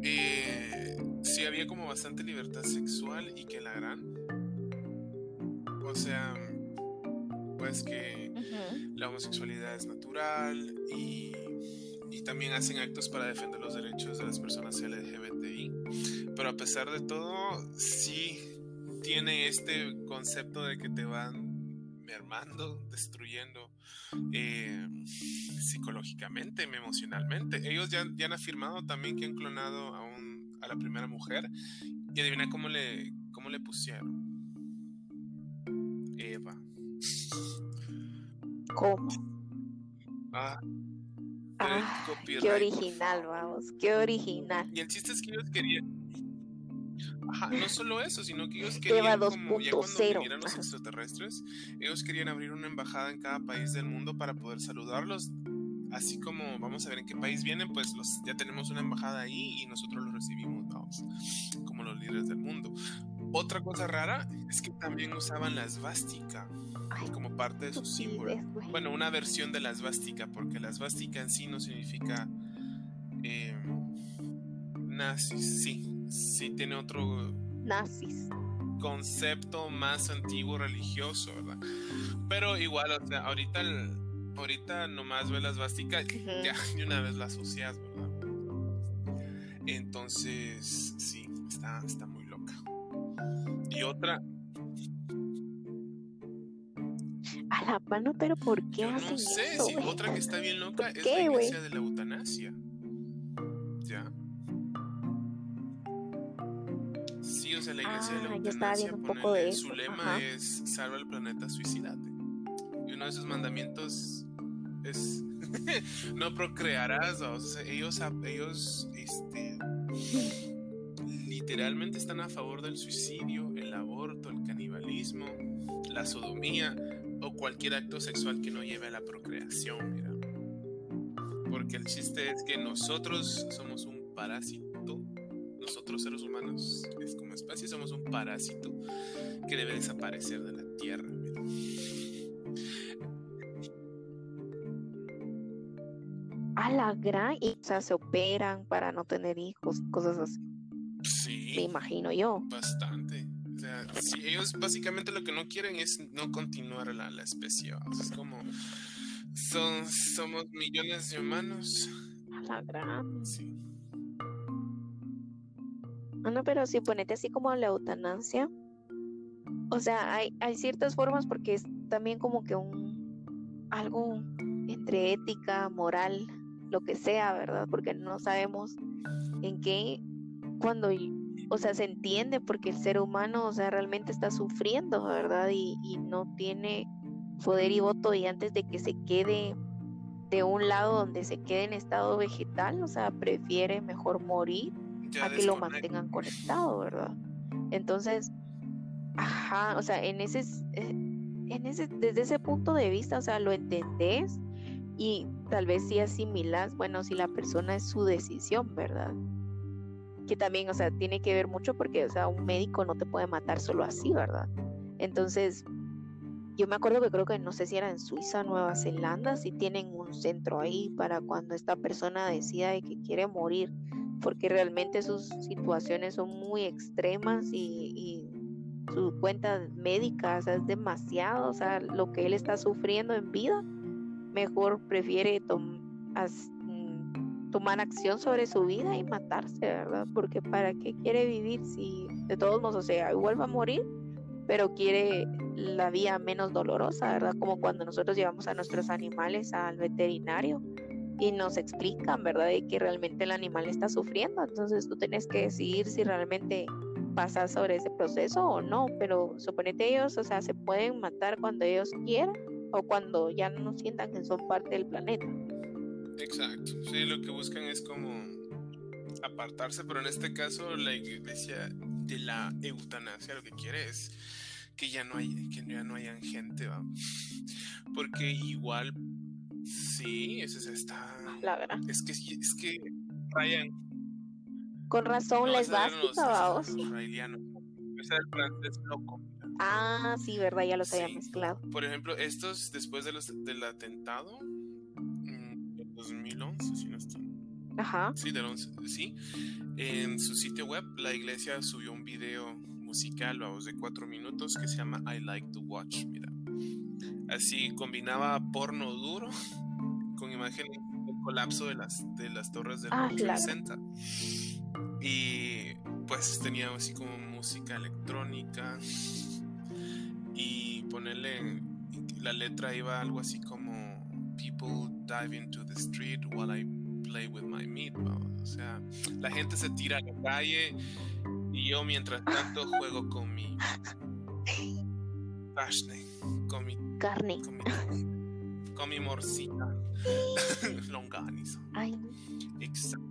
eh, sí había como bastante libertad sexual y que la gran. O sea, pues que la homosexualidad es natural y, y, también hacen actos para defender los derechos de las personas LGBTI. Pero a pesar de todo, sí tiene este concepto de que te van mermando, destruyendo eh, psicológicamente, emocionalmente. Ellos ya, ya han afirmado también que han clonado a un a la primera mujer. Y adivina cómo le, cómo le pusieron. Eva. ¿Cómo? Ah. ah qué original, vamos, qué original. Y el chiste es que ellos querían. Ajá, no solo eso, sino que ellos querían, como ya cuando vinieran los extraterrestres, ellos querían abrir una embajada en cada país del mundo para poder saludarlos así como vamos a ver en qué país vienen, pues los, ya tenemos una embajada ahí y nosotros los recibimos, vamos, como los líderes del mundo. Otra cosa rara es que también usaban la esvástica como parte de su símbolo. Bueno, una versión de la esvástica, porque la esvástica en sí no significa eh, nazis, sí, sí tiene otro nazis concepto más antiguo religioso, ¿verdad? Pero igual, o sea, ahorita el, ahorita nomás ves las básicas ya de una vez las asocias, ¿verdad? Entonces, sí, está, está muy loca. Y otra. A la mano, pero ¿por qué Yo no sé, sí, otra que está bien loca es la iglesia de la eutanasia. ¿Ya? Sí, o sea, la iglesia de la ah, eutanasia, un poco de su lema es salva el planeta, suicidate. Y uno de sus mandamientos [LAUGHS] no procrearás, ellos, ellos este, literalmente están a favor del suicidio, el aborto, el canibalismo, la sodomía o cualquier acto sexual que no lleve a la procreación, mira. Porque el chiste es que nosotros somos un parásito, nosotros seres humanos, es como especie, somos un parásito que debe desaparecer de la tierra. A la gran, y, o sea, se operan para no tener hijos, cosas así. Sí. Me imagino yo. Bastante. O sea, sí, ellos básicamente lo que no quieren es no continuar la, la especie. ¿vamos? Es como, son, somos millones de humanos. A la gran. Sí. No, no, pero si ponete así como la eutanasia, o sea, hay, hay ciertas formas porque es también como que un algo entre ética, moral, lo que sea, ¿verdad? Porque no sabemos en qué, cuando, o sea, se entiende porque el ser humano, o sea, realmente está sufriendo, ¿verdad? Y, y no tiene poder y voto y antes de que se quede de un lado donde se quede en estado vegetal, o sea, prefiere mejor morir Ya a que lo mantengan conectado, ¿verdad? Entonces, ajá, o sea, en ese, eh, en ese, desde ese punto de vista, o sea, lo entendés y tal vez sí asimilas, bueno, si la persona es su decisión, ¿verdad? Que también, o sea, tiene que ver mucho porque, o sea, un médico no te puede matar solo así, ¿verdad? Entonces, yo me acuerdo que creo que no sé si era en Suiza, Nueva Zelanda, si tienen un centro ahí para cuando esta persona decida de que quiere morir, porque realmente sus situaciones son muy extremas y, y su cuenta médica o sea, es demasiado, o sea, lo que él está sufriendo en vida, mejor prefiere mm, tomar acción sobre su vida y matarse, ¿verdad? Porque para qué quiere vivir si de todos modos, o sea, igual va a morir, pero quiere la vía menos dolorosa, ¿verdad? Como cuando nosotros llevamos a nuestros animales al veterinario y nos explican, ¿verdad? De que realmente el animal está sufriendo. Entonces tú tienes que decidir si realmente pasas sobre ese proceso o no. Pero suponete ellos, o sea, se pueden matar cuando ellos quieran o cuando ya no sientan que son parte del planeta. Exacto. Sí, lo que buscan es como apartarse, pero en este caso la iglesia de la eutanasia lo que quiere es que ya no hay, que ya no hayan gente, ¿va? Porque igual, sí, eso se está. La verdad. Es que es que Ryan. Con razón no, les los- bástica, esos eran vamos. los israelianos. Ese era el francés loco. Ah, sí, ¿verdad? Ya los había Sí. mezclado. Por ejemplo, estos después de los, del atentado mm, en 2011, si no estoy Ajá. Sí, del 11, sí. En su sitio web, la iglesia subió un video musical, vamos, de cuatro minutos que se llama I Like to Watch. Mira, así combinaba porno duro [LAUGHS] con imágenes del colapso de las, de las torres del Ah, claro. Y pues tenía así como música electrónica y ponerle la letra iba algo así como People dive into the street while I play with my meat. O sea, la gente se tira a la calle y yo mientras tanto juego con mi Ashley, con mi, Carne. con mi, con mi morcita [LAUGHS] [LAUGHS] longanizo. Ay, Exacto.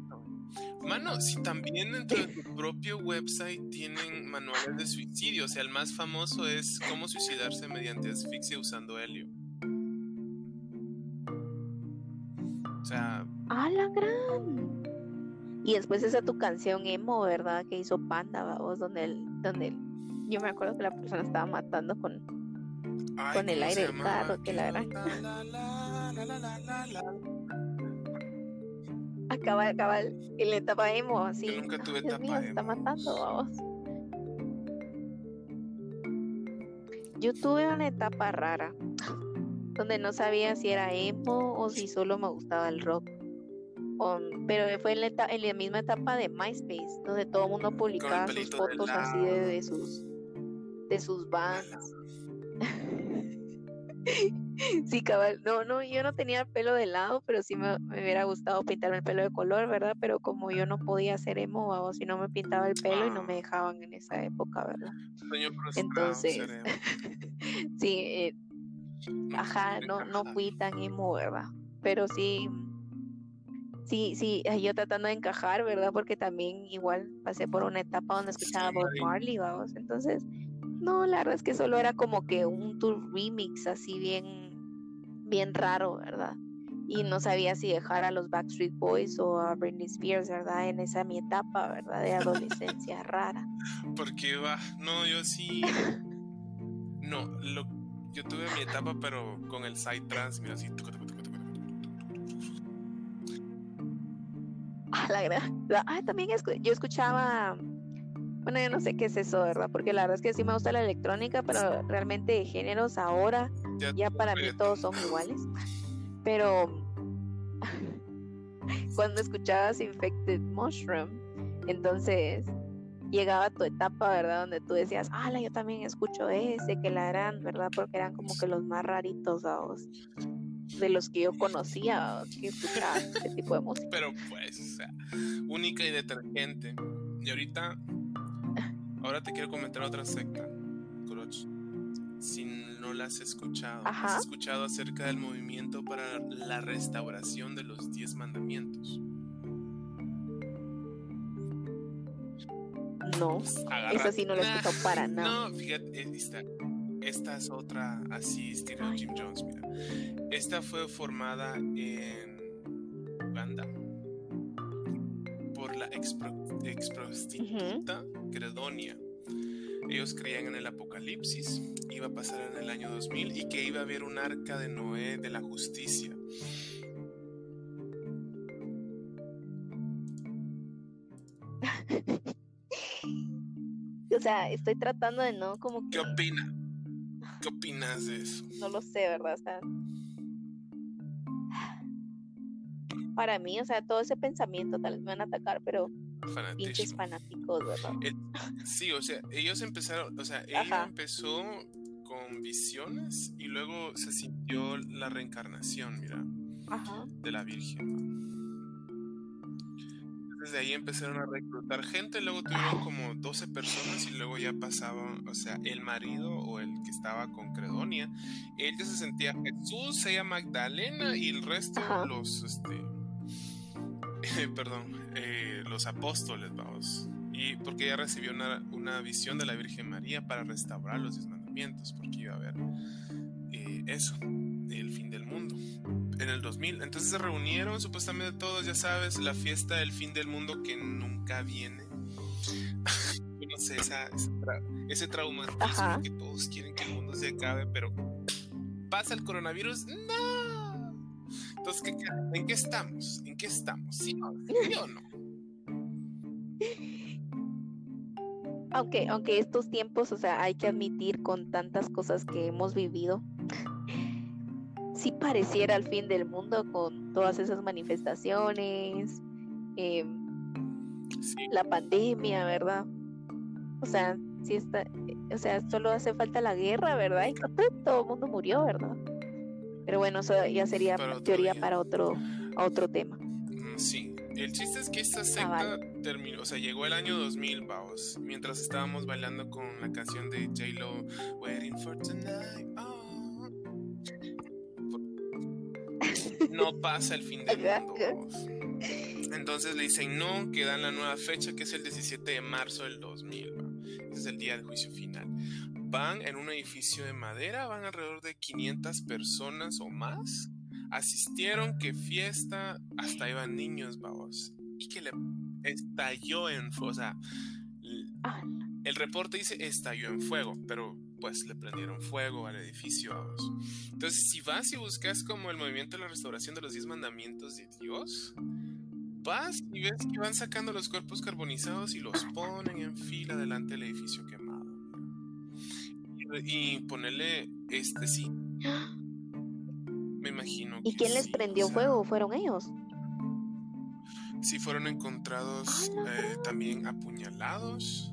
Mano, si también dentro de tu [LAUGHS] propio website tienen manuales de suicidio, o sea, el más famoso es cómo suicidarse mediante asfixia usando helio. O sea, ¡A la gran! Y después esa tu canción emo, ¿verdad? Que hizo Panda, vamos, donde el, donde el- yo me acuerdo que la persona estaba matando con ay, Con el ¿cómo aire del carro, que la gran- acaba, acaba el- en la etapa emo, así. Yo nunca tuve Dios etapa mío, se está matando, vamos. Yo tuve una etapa rara, donde no sabía si era emo o si solo me gustaba el rock. Pero fue en la, eta- en la misma etapa de MySpace, donde todo el mundo publicaba sus de fotos así de, de sus de sus bands. [LAUGHS] Sí, cabal. No, no, yo no tenía el pelo de lado, pero sí me, me hubiera gustado pintarme el pelo de color, ¿verdad? Pero como yo no podía hacer emo, o si no me pintaba el pelo y no me Ah. dejaban en esa época, ¿verdad? Sueño Entonces. [LAUGHS] Sí, eh, No ajá, no, no fui tan emo, ¿verdad? Pero sí, sí, sí, yo tratando de encajar, ¿verdad? Porque también igual pasé por una etapa donde escuchaba Bob Marley, vamos. Entonces, no, la verdad es que solo era como que un tour remix así bien, bien raro, ¿verdad? Y no sabía si dejar a los Backstreet Boys o a Britney Spears, ¿verdad? En esa mi etapa, ¿verdad? De adolescencia rara. [LAUGHS] Porque va, no, yo sí. No, lo, yo tuve mi etapa, pero con el side trans, mira, así. Ah, [LAUGHS] la verdad. Ah, también yo escuchaba. Bueno, yo no sé qué es eso, ¿verdad? Porque la verdad es que sí me gusta la electrónica, pero realmente de géneros ahora ya, para mí todos son iguales. [LAUGHS] Pero [LAUGHS] cuando escuchabas Infected Mushroom, entonces llegaba tu etapa, ¿verdad? Donde tú decías, ah, yo también escucho ese, que la eran, ¿verdad? Porque eran como que los más raritos, ¿sabes? de los que yo conocía que escuchaba tipo de música. Pero pues, o sea, única y detergente. Y ahorita, ahora te quiero comentar otra secta, has escuchado, has escuchado acerca del movimiento para la restauración de los diez mandamientos. No, pues, eso sí no lo he escuchado para [LAUGHS] nada. No, fíjate, esta, esta es otra así estilo Jim Jones, mira. Esta fue formada en Uganda por la ex, prostituta Credonia. Ellos creían en el apocalipsis, iba a pasar en el año 2000 y que iba a haber un arca de Noé de la justicia. [LAUGHS] o sea, estoy tratando de no como que... ¿Qué opina? ¿Qué opinas de eso? No lo sé, ¿verdad? O sea, [SIGHS] para mí, o sea, todo ese pensamiento tal vez me van a atacar, pero pinches fanáticos, ¿verdad? sí, o sea, ellos empezaron, o sea, ella empezó con visiones y luego se sintió la reencarnación, mira, de la Virgen. Desde ahí empezaron a reclutar gente, luego tuvieron como 12 personas y luego ya pasaba, o sea, el marido o el que estaba con Credonia, ella se sentía Jesús, ella Magdalena y el resto los, este, [LAUGHS] perdón, eh, los apóstoles, vamos. Y porque ella recibió una, visión de la Virgen María para restaurar los diez mandamientos, porque iba a haber eh, eso, el fin del mundo, en el 2000. Entonces se reunieron supuestamente todos, ya sabes, la fiesta del fin del mundo que nunca viene. [LAUGHS] no sé, ese traumatismo que todos quieren que el mundo se acabe, pero pasa el coronavirus, no entonces, ¿en qué estamos? ¿En qué estamos? ¿Sí, o no? Aunque, aunque estos tiempos, o sea, hay que admitir con tantas cosas que hemos vivido, [LAUGHS] sí pareciera el fin del mundo con todas esas manifestaciones, em, la pandemia, ¿verdad? O sea, sí está, o sea, solo hace falta la guerra, ¿verdad? Y todo el mundo murió, ¿verdad? Pero bueno, eso ya sería teoría para otro, otro tema. Mm, sí, el chiste es que esta ah, secta terminó, o sea, llegó el año 2000, vamos, mientras estábamos bailando con la canción de J-Lo, Waiting for Tonight. Oh. No pasa el fin del mundo. [LAUGHS] Entonces le dicen no, que dan la nueva fecha que es el 17 de marzo del 2000. Ese es el día del juicio final van en un edificio de madera, van alrededor de 500 personas o más. Asistieron, que fiesta, hasta iban niños, vamos. Y que le estalló en fuego, o sea, el reporte dice estalló en fuego, pero pues le prendieron fuego al edificio. Vamos. Entonces, si vas y buscas como el movimiento de la restauración de los diez mandamientos de Dios, vas y ves que van sacando los cuerpos carbonizados y los ponen en fila delante del edificio quemado y ponerle este sí. [GASPS] Me imagino. ¿Y quién les prendió fuego? ¿Fueron ellos? Sí, fueron encontrados ah, eh, también apuñalados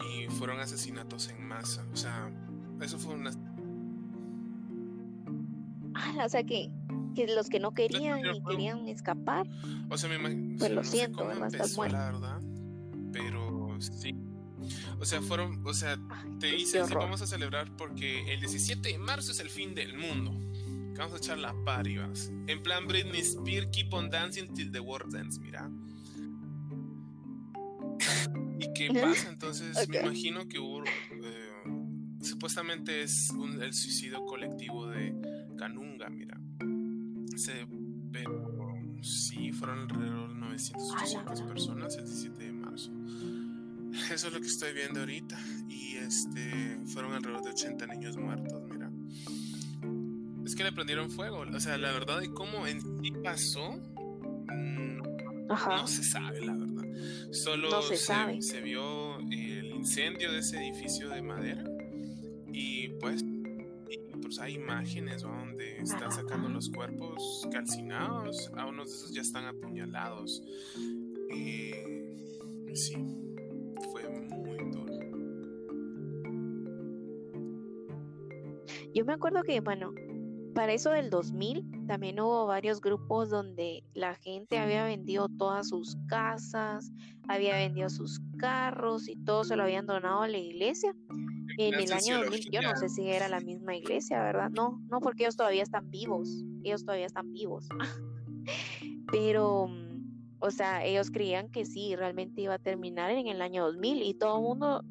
y fueron asesinatos en masa. O sea, eso fue una. Ah, o sea que, que los que no querían y querían escapar. O sea, me imagino. Pues lo siento, empezó, la verdad. Pero sí, o sea, fueron, o sea, te dicen, vamos a celebrar porque el 17 de marzo es el fin del mundo. Vamos a echar la party, En plan Britney Spears, keep on dancing till the world ends, mira. [LAUGHS] ¿Y qué pasa? Entonces, me imagino que hubo, eh, supuestamente es el suicidio colectivo de Canunga, mira. Se, pero sí, fueron alrededor de 900, 800 personas el 17 de marzo. Eso es lo que estoy viendo ahorita. Y este, fueron alrededor de 80 niños muertos. Es que le prendieron fuego. O sea, la verdad de cómo en sí pasó, mm, no se sabe, la verdad. Solo se, se, vio el incendio de ese edificio de madera. Y pues, pues hay imágenes donde están sacando los cuerpos calcinados. A unos de esos ya están apuñalados. Y sí. Yo me acuerdo que, bueno, para eso del 2000 también hubo varios grupos donde la gente había vendido todas sus casas, había vendido sus carros y todo se lo habían donado a la iglesia. En el año 2000, yo no sé si era la misma iglesia, ¿verdad? No, no, porque ellos todavía están vivos, ellos todavía están vivos. [LAUGHS] Pero, o sea, ellos creían que sí, realmente iba a terminar en el año 2000 y todo el mundo,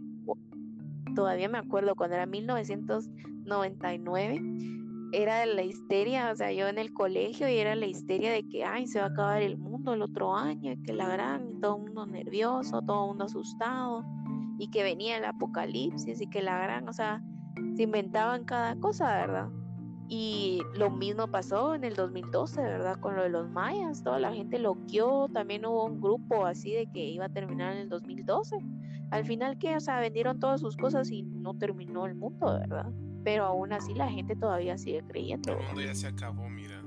todavía me acuerdo cuando era 1900 99, era la histeria, o sea, yo en el colegio y era la histeria de que, ay, se va a acabar el mundo el otro año, que la gran, todo el mundo nervioso, todo el mundo asustado, y que venía el apocalipsis, y que la gran, o sea, se inventaban cada cosa, ¿verdad? Y lo mismo pasó en el 2012, ¿verdad? Con lo de los mayas, toda la gente loqueó, también hubo un grupo así de que iba a terminar en el 2012. Al final, que, o sea, vendieron todas sus cosas y no terminó el mundo, ¿verdad? Pero aún así la gente todavía sigue creyendo. El mundo ya se acabó, mira.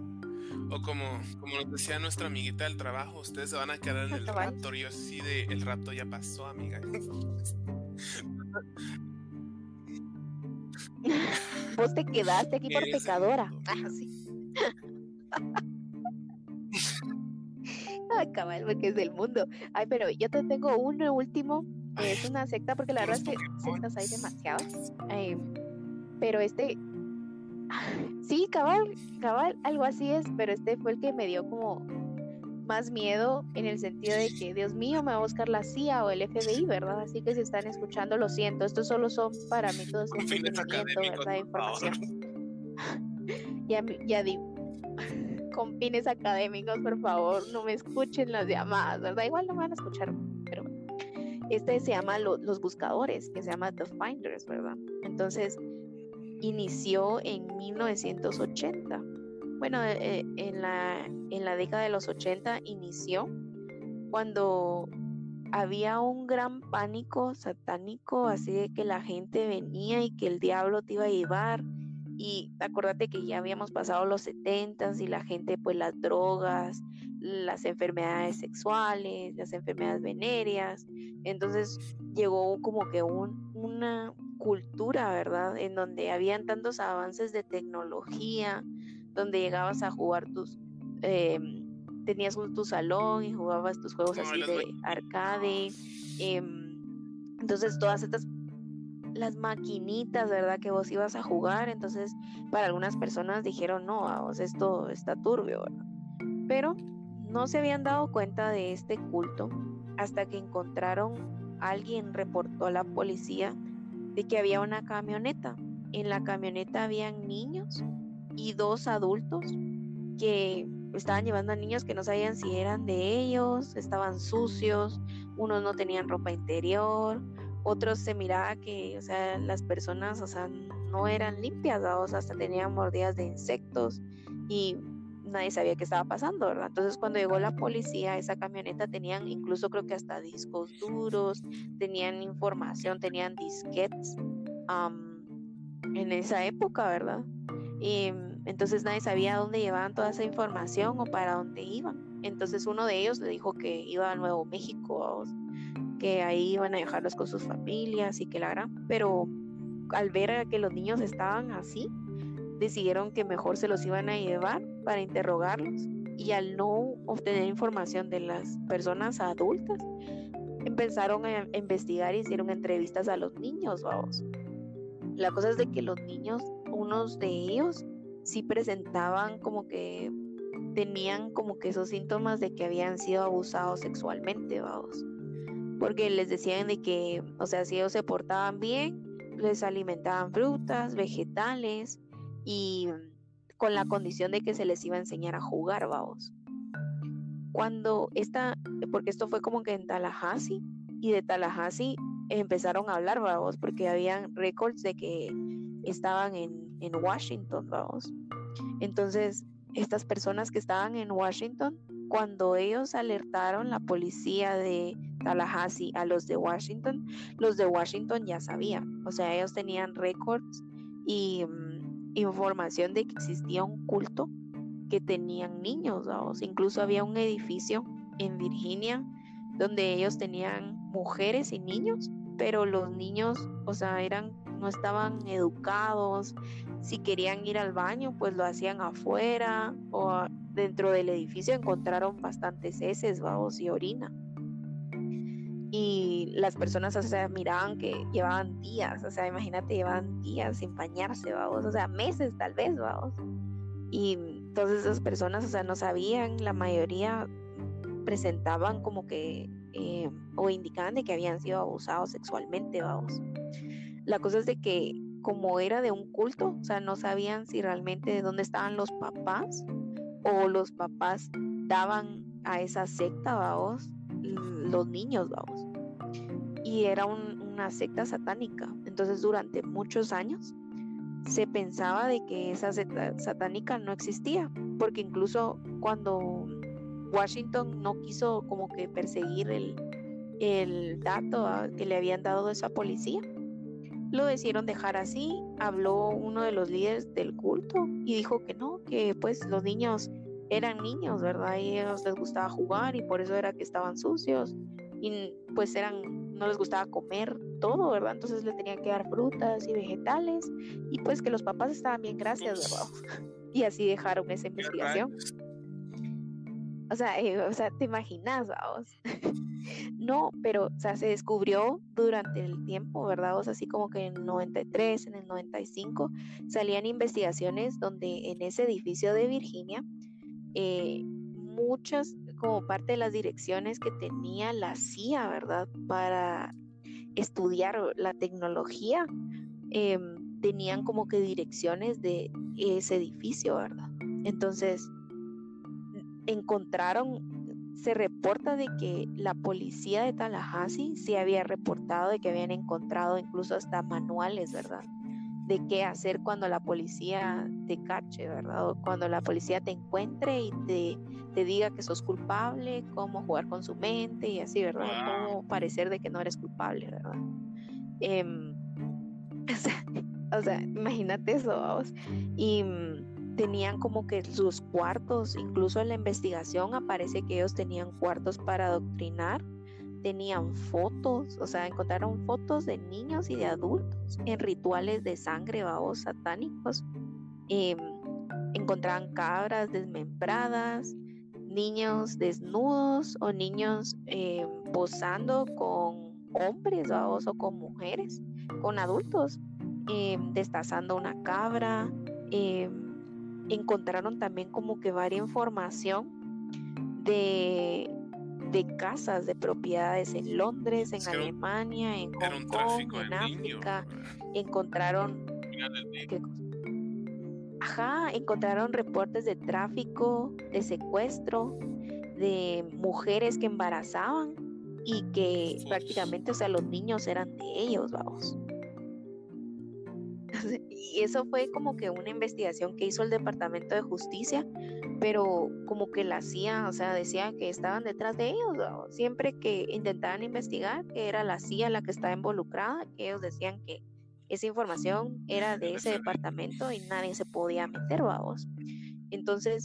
O como, como nos decía nuestra amiguita del trabajo, ustedes se van a quedar en el raptor. Yo así de, el rapto ya pasó, amiga. [LAUGHS] Vos te quedaste aquí [LAUGHS] por pecadora. Ah, sí. [LAUGHS] Ay, cabal, porque es del mundo. Ay, pero yo te tengo uno último. es una secta, porque la verdad es que sectas hay demasiadas. Eh, pero este, [LAUGHS] sí, cabal, cabal, algo así es, pero este fue el que me dio como más miedo en el sentido de que, Dios mío, me va a buscar la CIA o el FBI, ¿verdad? Así que si están escuchando, lo siento, estos solo son para métodos de entretenimiento, ¿verdad? Información. [LAUGHS] [LAUGHS] ya, ya di, con fines académicos, por favor, no me escuchen las llamadas, ¿verdad? Igual no me van a escuchar, pero. Este se llama Los Buscadores, que se llama The Finders, ¿verdad? Entonces, inició en 1980. Bueno, eh, eh, en, la, en la década de los 80 inició cuando había un gran pánico satánico, así de que la gente venía y que el diablo te iba a llevar. Y acuérdate que ya habíamos pasado los 70 y la gente, pues las drogas, las enfermedades sexuales, las enfermedades venéreas. Entonces llegó como que un, una, cultura, ¿verdad? En donde habían tantos avances de tecnología, donde llegabas a jugar tus, em, tenías tu salón y jugabas tus juegos así de arcade. Em, entonces todas estas, las maquinitas, ¿verdad? Que vos ibas a jugar, entonces para algunas personas dijeron, no, vamos, esto está turbio, ¿verdad? Pero no se habían dado cuenta de este culto hasta que encontraron, alguien reportó a la policía de que había una camioneta. En la camioneta habían niños y dos adultos que estaban llevando a niños que no sabían si eran de ellos, estaban sucios, unos no tenían ropa interior, otros se miraba que, o sea, las personas, o sea, no eran limpias, o sea, hasta tenían mordidas de insectos y nadie sabía qué estaba pasando, ¿verdad? Entonces cuando llegó la policía, esa camioneta tenían incluso creo que hasta discos duros, tenían información, tenían disquetes en esa época, ¿verdad? Y entonces nadie sabía dónde llevaban toda esa información o para dónde iban. Entonces uno de ellos le dijo que iba a Nuevo México, que ahí iban a dejarlos con sus familias y que la gran, pero al ver que los niños estaban así, decidieron que mejor se los iban a llevar para interrogarlos y al no obtener información de las personas adultas, empezaron a investigar y hicieron entrevistas a los niños, vamos. La cosa es de que los niños, unos de ellos, sí presentaban como que tenían como que esos síntomas de que habían sido abusados sexualmente, vamos. Porque les decían de que, o sea, si ellos se portaban bien, les alimentaban frutas, vegetales y con la condición de que se les iba a enseñar a jugar, vamos. Cuando esta, porque esto fue como que en Tallahassee, y de Tallahassee empezaron a hablar, vamos, porque habían récords de que estaban en, en Washington, vamos. Entonces, estas personas que estaban en Washington, cuando ellos alertaron la policía de Tallahassee a los de Washington, los de Washington ya sabían, o sea, ellos tenían récords y mm, información de que existía un culto que tenían niños, incluso había un edificio en Virginia donde ellos tenían mujeres y niños, pero los niños, o sea, eran no estaban educados, si querían ir al baño, pues lo hacían afuera o dentro del edificio encontraron bastantes heces, y orina. Y las personas, o sea, miraban que llevaban días, o sea, imagínate, llevaban días sin bañarse, vamos, o sea, meses tal vez, vamos. Y todas esas personas, o sea, no sabían, la mayoría presentaban como que, eh, o indicaban de que habían sido abusados sexualmente, vamos. La cosa es de que como era de un culto, o sea, no sabían si realmente de dónde estaban los papás o los papás daban a esa secta, vamos, los niños, vamos. Y era una secta satánica. Entonces, durante muchos años se pensaba de que esa secta satánica no existía, porque incluso cuando Washington no quiso como que perseguir el, el dato que le habían dado esa policía, lo decidieron dejar así. Habló uno de los líderes del culto y dijo que no, que pues los niños eran niños, ¿verdad? Y ellos les gustaba jugar y por eso era que estaban sucios y pues eran, no les gustaba comer todo, ¿verdad? Entonces le tenían que dar frutas y vegetales y pues que los papás estaban bien, gracias, ¿verdad? [LAUGHS] Y así dejaron esa investigación. O sea, eh, o sea, te imaginas, vamos. [LAUGHS] no, pero, o sea, se descubrió durante el tiempo, ¿verdad? O sea, así como que en el 93, en el 95, salían investigaciones donde en ese edificio de Virginia, eh, muchas, como parte de las direcciones que tenía la CIA, ¿verdad? Para estudiar la tecnología, em, tenían como que direcciones de ese edificio, ¿verdad? Entonces, encontraron, se reporta de que la policía de Tallahassee se había reportado de que habían encontrado incluso hasta manuales, ¿verdad? De qué hacer cuando la policía te cache, ¿verdad? O cuando la policía te encuentre y te, te diga que sos culpable, cómo jugar con su mente y así, ¿verdad? Cómo parecer de que no eres culpable, ¿verdad? Em, [LAUGHS] o, sea, imagínate eso, vamos. Y tenían como que sus cuartos, incluso en la investigación aparece que ellos tenían cuartos para adoctrinar, tenían fotos, o sea, encontraron fotos de niños y de adultos en rituales de sangre, babos satánicos. Em, encontraban cabras desmembradas, niños desnudos o niños em, posando con hombres, babos, o con mujeres, con adultos, em, destazando una cabra encontraron también como que varia información de, de casas, de propiedades en Londres, en Alemania, en Hong Kong, en África. Encontraron... Ajá, encontraron reportes de tráfico, de secuestro, de mujeres que embarazaban y que prácticamente, o sea, los niños eran de ellos, vamos. [LAUGHS] Y eso fue como que una investigación que hizo el Departamento de Justicia, pero como que la CIA, o sea, decían que estaban detrás de ellos, siempre que intentaban investigar, que era la CIA la que estaba involucrada, que ellos decían que esa información era de ese departamento y nadie se podía meter, vamos. Entonces,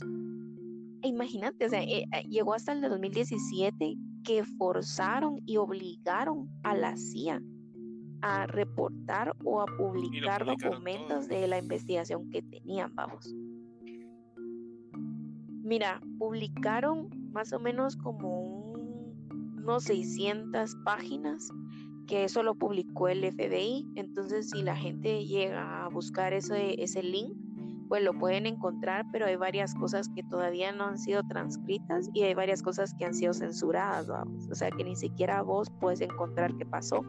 imagínate, o sea, eh, eh, llegó hasta el 2017 que forzaron y obligaron a la CIA a reportar o a publicar documentos de la investigación que tenían, vamos. Mira, publicaron más o menos como unos 600 páginas, que eso lo publicó el FBI. Entonces, si la gente llega a buscar ese, ese link, pues lo pueden encontrar, pero hay varias cosas que todavía no han sido transcritas y hay varias cosas que han sido censuradas, vamos. O sea que ni siquiera vos puedes encontrar qué pasó,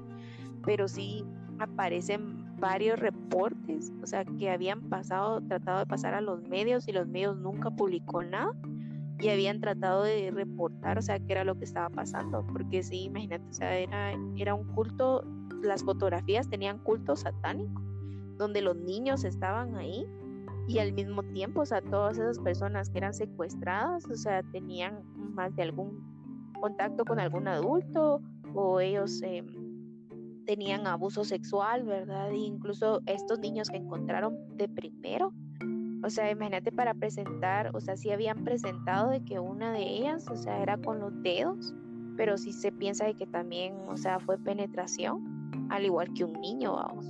pero sí aparecen varios reportes, o sea, que habían pasado, tratado de pasar a los medios y los medios nunca publicó nada y habían tratado de reportar, o sea, qué era lo que estaba pasando, porque sí, imagínate, o sea, era, era un culto, las fotografías tenían culto satánico, donde los niños estaban ahí y al mismo tiempo, o sea, todas esas personas que eran secuestradas, o sea, tenían más de algún contacto con algún adulto o ellos eh, tenían abuso sexual, ¿verdad? E incluso estos niños que encontraron de primero, o sea, imagínate para presentar, o sea, sí habían presentado de que una de ellas, o sea, era con los dedos, pero sí se piensa de que también, o sea, fue penetración, al igual que un niño, vamos.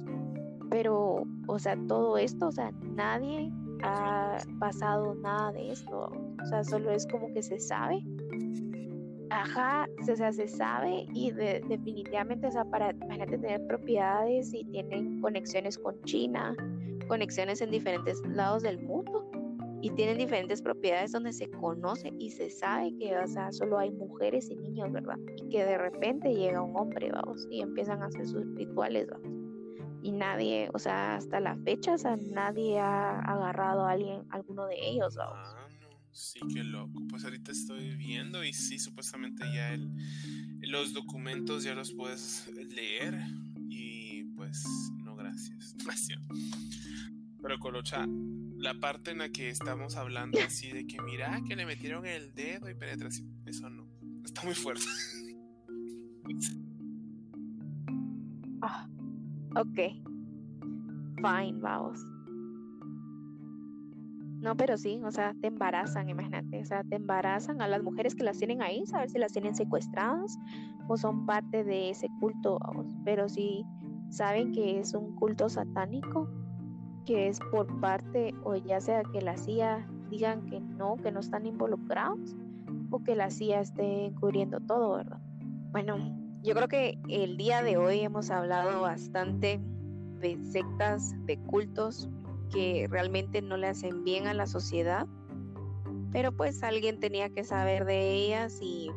Pero, o sea, todo esto, o sea, nadie ha pasado nada de esto, o sea, solo es como que se sabe. Ajá, o sea, se sabe y definitivamente, o para, imagínate tener propiedades y tienen conexiones con China, conexiones en diferentes lados del mundo y tienen diferentes propiedades donde se conoce y se sabe que solo hay mujeres y niños, ¿verdad? Y que de repente llega un hombre, vamos, y empiezan a hacer sus rituales, vamos. Y nadie, o sea, hasta la fecha, o sea, nadie ha agarrado a alguien, alguno de ellos, vamos. Sí, qué loco. Pues ahorita estoy viendo y sí, supuestamente ya el, los documentos ya los puedes leer y pues no, gracias. [LAUGHS] Gracias. Pero Colocha, la parte en la que estamos hablando así de que mira que le metieron el dedo y penetración, eso no, está muy fuerte. [LAUGHS] Ah, ok. Fine, vamos. No, pero sí, o sea, te embarazan, imagínate, o sea, te embarazan a las mujeres que las tienen ahí, saber si las tienen secuestradas o son parte de ese culto. Pero si saben que es un culto satánico, que es por parte o ya sea que la CIA digan que no, que no están involucrados o que la CIA esté encubriendo todo, ¿verdad? Bueno, yo creo que el día de hoy hemos hablado bastante de sectas, de cultos que realmente no le hacen bien a la sociedad, pero pues alguien tenía que saber de ellas y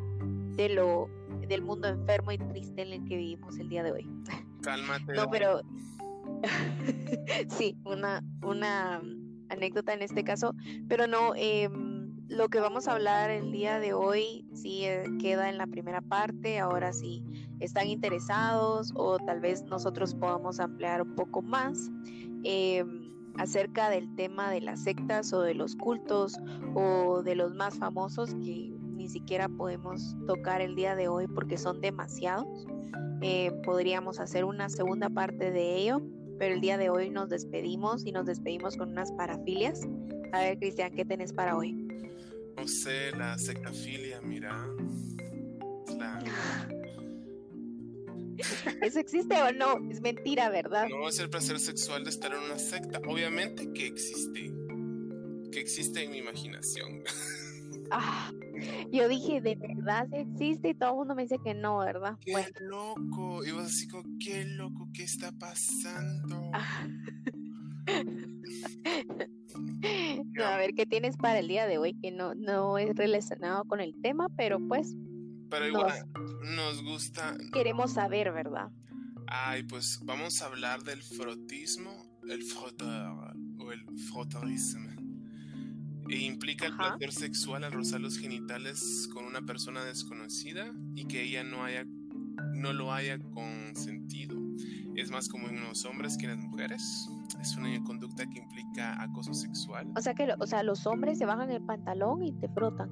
de lo del mundo enfermo y triste en el que vivimos el día de hoy. [LAUGHS] Cálmate. No, pero [LAUGHS] sí, una, una anécdota en este caso, pero no, em, lo que vamos a hablar el día de hoy sí eh, queda en la primera parte, ahora sí están interesados o tal vez nosotros podamos ampliar un poco más. Em, acerca del tema de las sectas o de los cultos o de los más famosos que ni siquiera podemos tocar el día de hoy porque son demasiados. Eh, podríamos hacer una segunda parte de ello, pero el día de hoy nos despedimos y nos despedimos con unas parafilias. A ver, Cristian, ¿qué tenés para hoy? No sé, la sectafilia, mira. [LAUGHS] ¿Eso existe o no? Es mentira, ¿verdad? No es el placer sexual de estar en una secta. Obviamente que existe. Que existe en mi imaginación. Ah, yo dije, de verdad existe y todo el mundo me dice que no, ¿verdad? Qué loco. Y vos así como, qué loco, ¿qué está pasando? Ah. [LAUGHS] a ver, ¿qué tienes para el día de hoy? Que no, no es relacionado con el tema, pero pues... Pero igual nos, gusta... Queremos saber, ¿verdad? Ay, pues vamos a hablar del frotismo, el froteur o el frotorismo e implica el placer sexual al rozar los genitales con una persona desconocida y que ella no haya no lo haya consentido. Es más común en los hombres que en las mujeres. Es una conducta que implica acoso sexual. O sea que o sea, los hombres se bajan el pantalón y te frotan.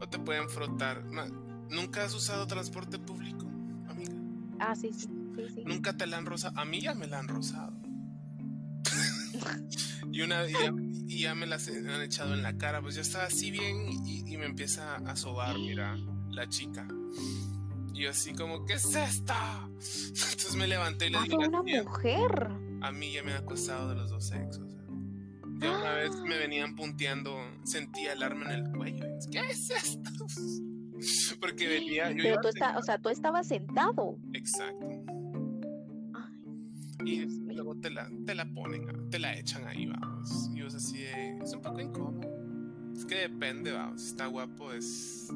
O te pueden frotar. ¿Nunca has usado transporte público, amiga? Ah, sí, sí, sí, ¿Nunca te la han rozado? A mí ya me la han rozado. [LAUGHS] y una y ya, me las han echado en la cara, pues ya estaba así bien y, me empieza a sobar, mira, la chica. Y yo así como, ¿qué es esto? [LAUGHS] Entonces me levanté y le ah, dije... una mujer! A mí ya me ha acosado de los dos sexos. Ya una vez me [GASPS] venían punteando, sentía el arma en el cuello. ¿Qué es esto? [LAUGHS] Porque venía... Pero tú, o sea, tú estabas sentado. Exacto. Y luego te la, te la ponen, te la echan ahí, vamos. Y vos así es un poco incómodo. Es que depende, vamos. Si está guapo es...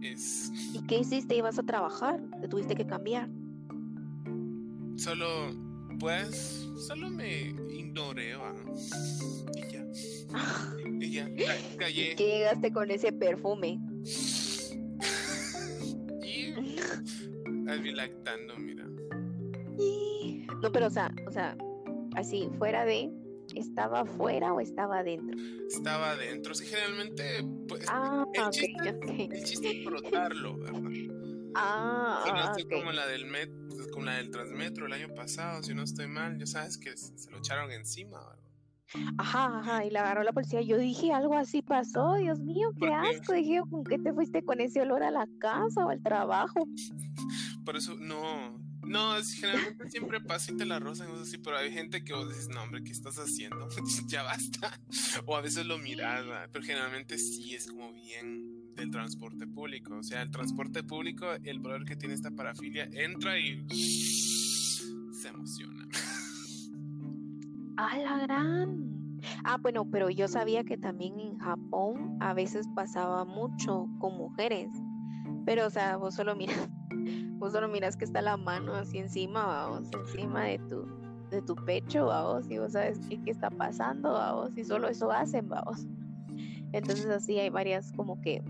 es... ¿Y qué hiciste? ¿Ibas a trabajar? ¿Te tuviste que cambiar? Solo, pues, solo me ignoré, vamos. Y ya. [LAUGHS] y ya, callé. ¿Qué llegaste con ese perfume? Lactando, mira. No, pero o sea, o sea, así, fuera de, ¿estaba afuera o estaba adentro? Estaba adentro, sí, generalmente, pues, ah, el, chiste, el chiste es frotarlo, ¿verdad? Ah, si no estoy como la del met, como la del Transmetro el año pasado, si no estoy mal, ya sabes que se lo echaron encima, ¿verdad? Ajá, ajá, y la agarró la policía. Yo dije, algo así pasó, Dios mío, qué asco. Dije, ¿con qué te fuiste con ese olor a la casa o al trabajo? [LAUGHS] Por eso, no, no, generalmente siempre pasa y te la rozan, así, pero hay gente que vos dices, no, hombre, ¿qué estás haciendo? [LAUGHS] ya basta. O a veces lo miras, pero generalmente sí es como bien del transporte público. O sea, el transporte público, el valor que tiene esta parafilia, entra y se emociona. A la gran. Ah, bueno, pero yo sabía que también en Japón a veces pasaba mucho con mujeres. Pero, o sea, vos solo miras, [LAUGHS] vos solo miras que está la mano así encima, vamos, encima de tu, de tu pecho, vamos, y vos sabes qué, qué está pasando, vamos, y solo eso hacen, vamos. Entonces así hay varias, como que,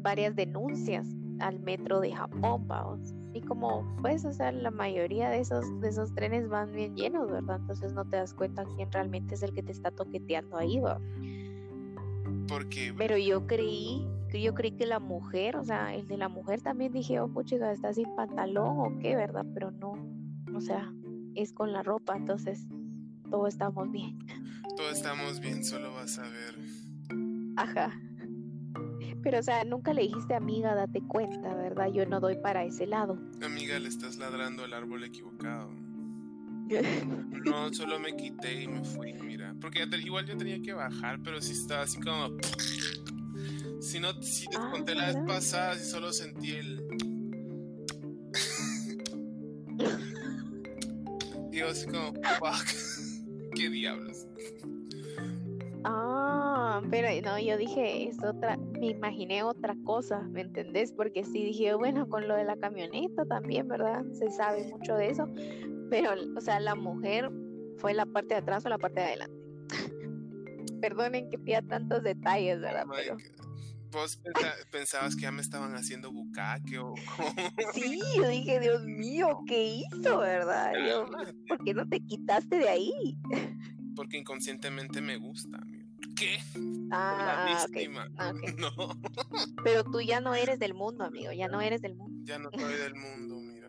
varias denuncias al metro de Japón, vamos. Y como pues, o sea, la mayoría de esos, de esos trenes van bien llenos, ¿verdad? Entonces no te das cuenta quién realmente es el que te está toqueteando ahí, ¿va? Porque... Pero yo creí, yo creí que la mujer, o sea, el de la mujer también dije, oh, pucha, está sin pantalón o qué, ¿verdad? Pero no, o sea, es con la ropa, entonces todos estamos bien. Todos estamos bien, solo vas a ver. Ajá. Pero, o sea, nunca le dijiste, amiga, date cuenta, ¿verdad? Yo no doy para ese lado. Amiga, le estás ladrando al árbol equivocado. No, solo me quité y me fui, mira. Porque igual yo tenía que bajar, pero si estaba así como. Si no, si te ah, conté la vez pasada, si solo sentí el. [LAUGHS] Digo así como, fuck. [LAUGHS] ¿Qué diablos? Ah, pero no, yo dije, es otra, me imaginé otra cosa, ¿me entendés? Porque sí dije, bueno, con lo de la camioneta también, ¿verdad? Se sabe mucho de eso, pero, o sea, la mujer fue la parte de atrás o la parte de adelante. [LAUGHS] Perdonen que pida tantos detalles, ¿verdad? pero... ¿Vos pensabas que ya me estaban haciendo bucaque o [LAUGHS] Sí, yo dije, Dios mío, ¿qué hizo, verdad? ¿Por qué no te quitaste de ahí? Porque inconscientemente me gusta, ¿Qué? Ah, ah [LAUGHS] No. Pero tú ya no eres del mundo, amigo, ya no eres del mundo. Ya no soy del mundo, mira.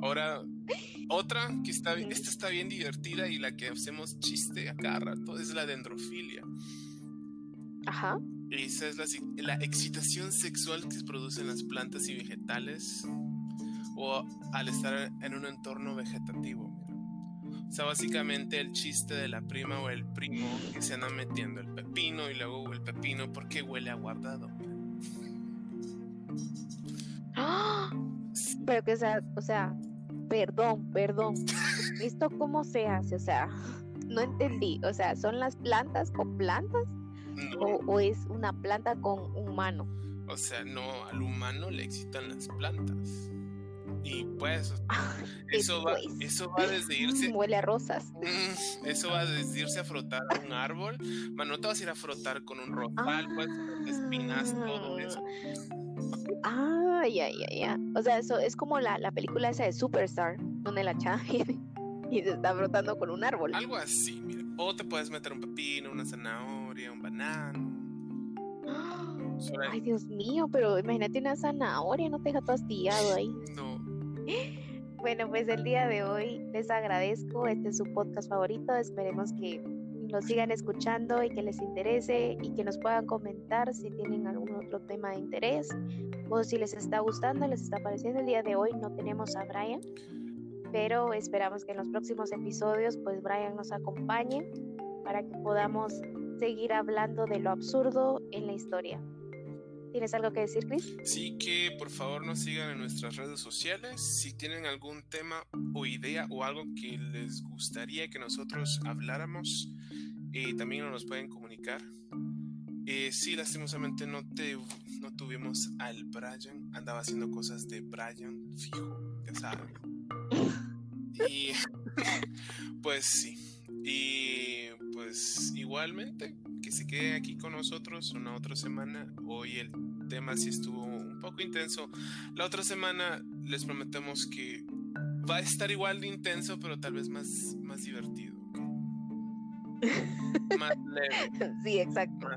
Ahora, otra que está bien, esta está bien divertida y la que hacemos chiste a cada rato es la dendrofilia. Ajá. Esa es la, excitación sexual que se produce las plantas y vegetales o al estar en un entorno vegetativo. O sea, básicamente el chiste de la prima o el primo que se anda metiendo el pepino y luego el pepino porque huele a guardado. ¡Ah! Pero que, o sea, o sea, perdón, perdón. ¿Esto cómo se hace? O sea, [LAUGHS] no entendí. O sea, ¿son las plantas con plantas? O, ¿O, es una planta con humano? O sea, no, al humano le excitan las plantas. Y pues, [LAUGHS] eso va, eso va desde irse. [LAUGHS] Huele a rosas. Mm, eso va desde irse a frotar a un árbol. Bueno, no te vas a ir a frotar con un rosal, pues, espinas, todo eso. Ah, ya, ya, ya. O sea, eso es como la, la película esa de Superstar, donde la chava [LAUGHS] y se está frotando con un árbol. Algo así, mira. O te puedes meter un pepino, una zanahoria, un banano. Ay, Dios mío, pero imagínate una zanahoria, no te deja todo astillado ahí. [LAUGHS] No, [GASPS] bueno, pues el día de hoy les agradezco. Este es su podcast favorito. Esperemos que lo sigan escuchando y que les interese y que nos puedan comentar si tienen algún otro tema de interés o si les está gustando, les está pareciendo. El día de hoy no tenemos a Brian, pero esperamos que en los próximos episodios pues Brian nos acompañe para que podamos seguir hablando de lo absurdo en la historia. ¿Tienes algo que decir, Chris? Sí, que por favor nos sigan en nuestras redes sociales. Si tienen algún tema o idea o algo que les gustaría que nosotros habláramos, eh, también nos pueden comunicar. Eh, sí, lastimosamente no, te, no tuvimos al Brian. Andaba haciendo cosas de Brian, fijo, ya saben. [LAUGHS] Y [LAUGHS] pues sí. Y pues igualmente, que se quede aquí con nosotros una otra semana. Hoy el tema sí estuvo un poco intenso. La otra semana les prometemos que va a estar igual de intenso, pero tal vez más, más divertido. [LAUGHS] más leve. Sí, exacto.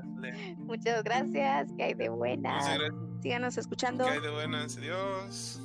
Muchas gracias. Que hay de buenas. Síganos escuchando. Que hay de buenas. Adiós.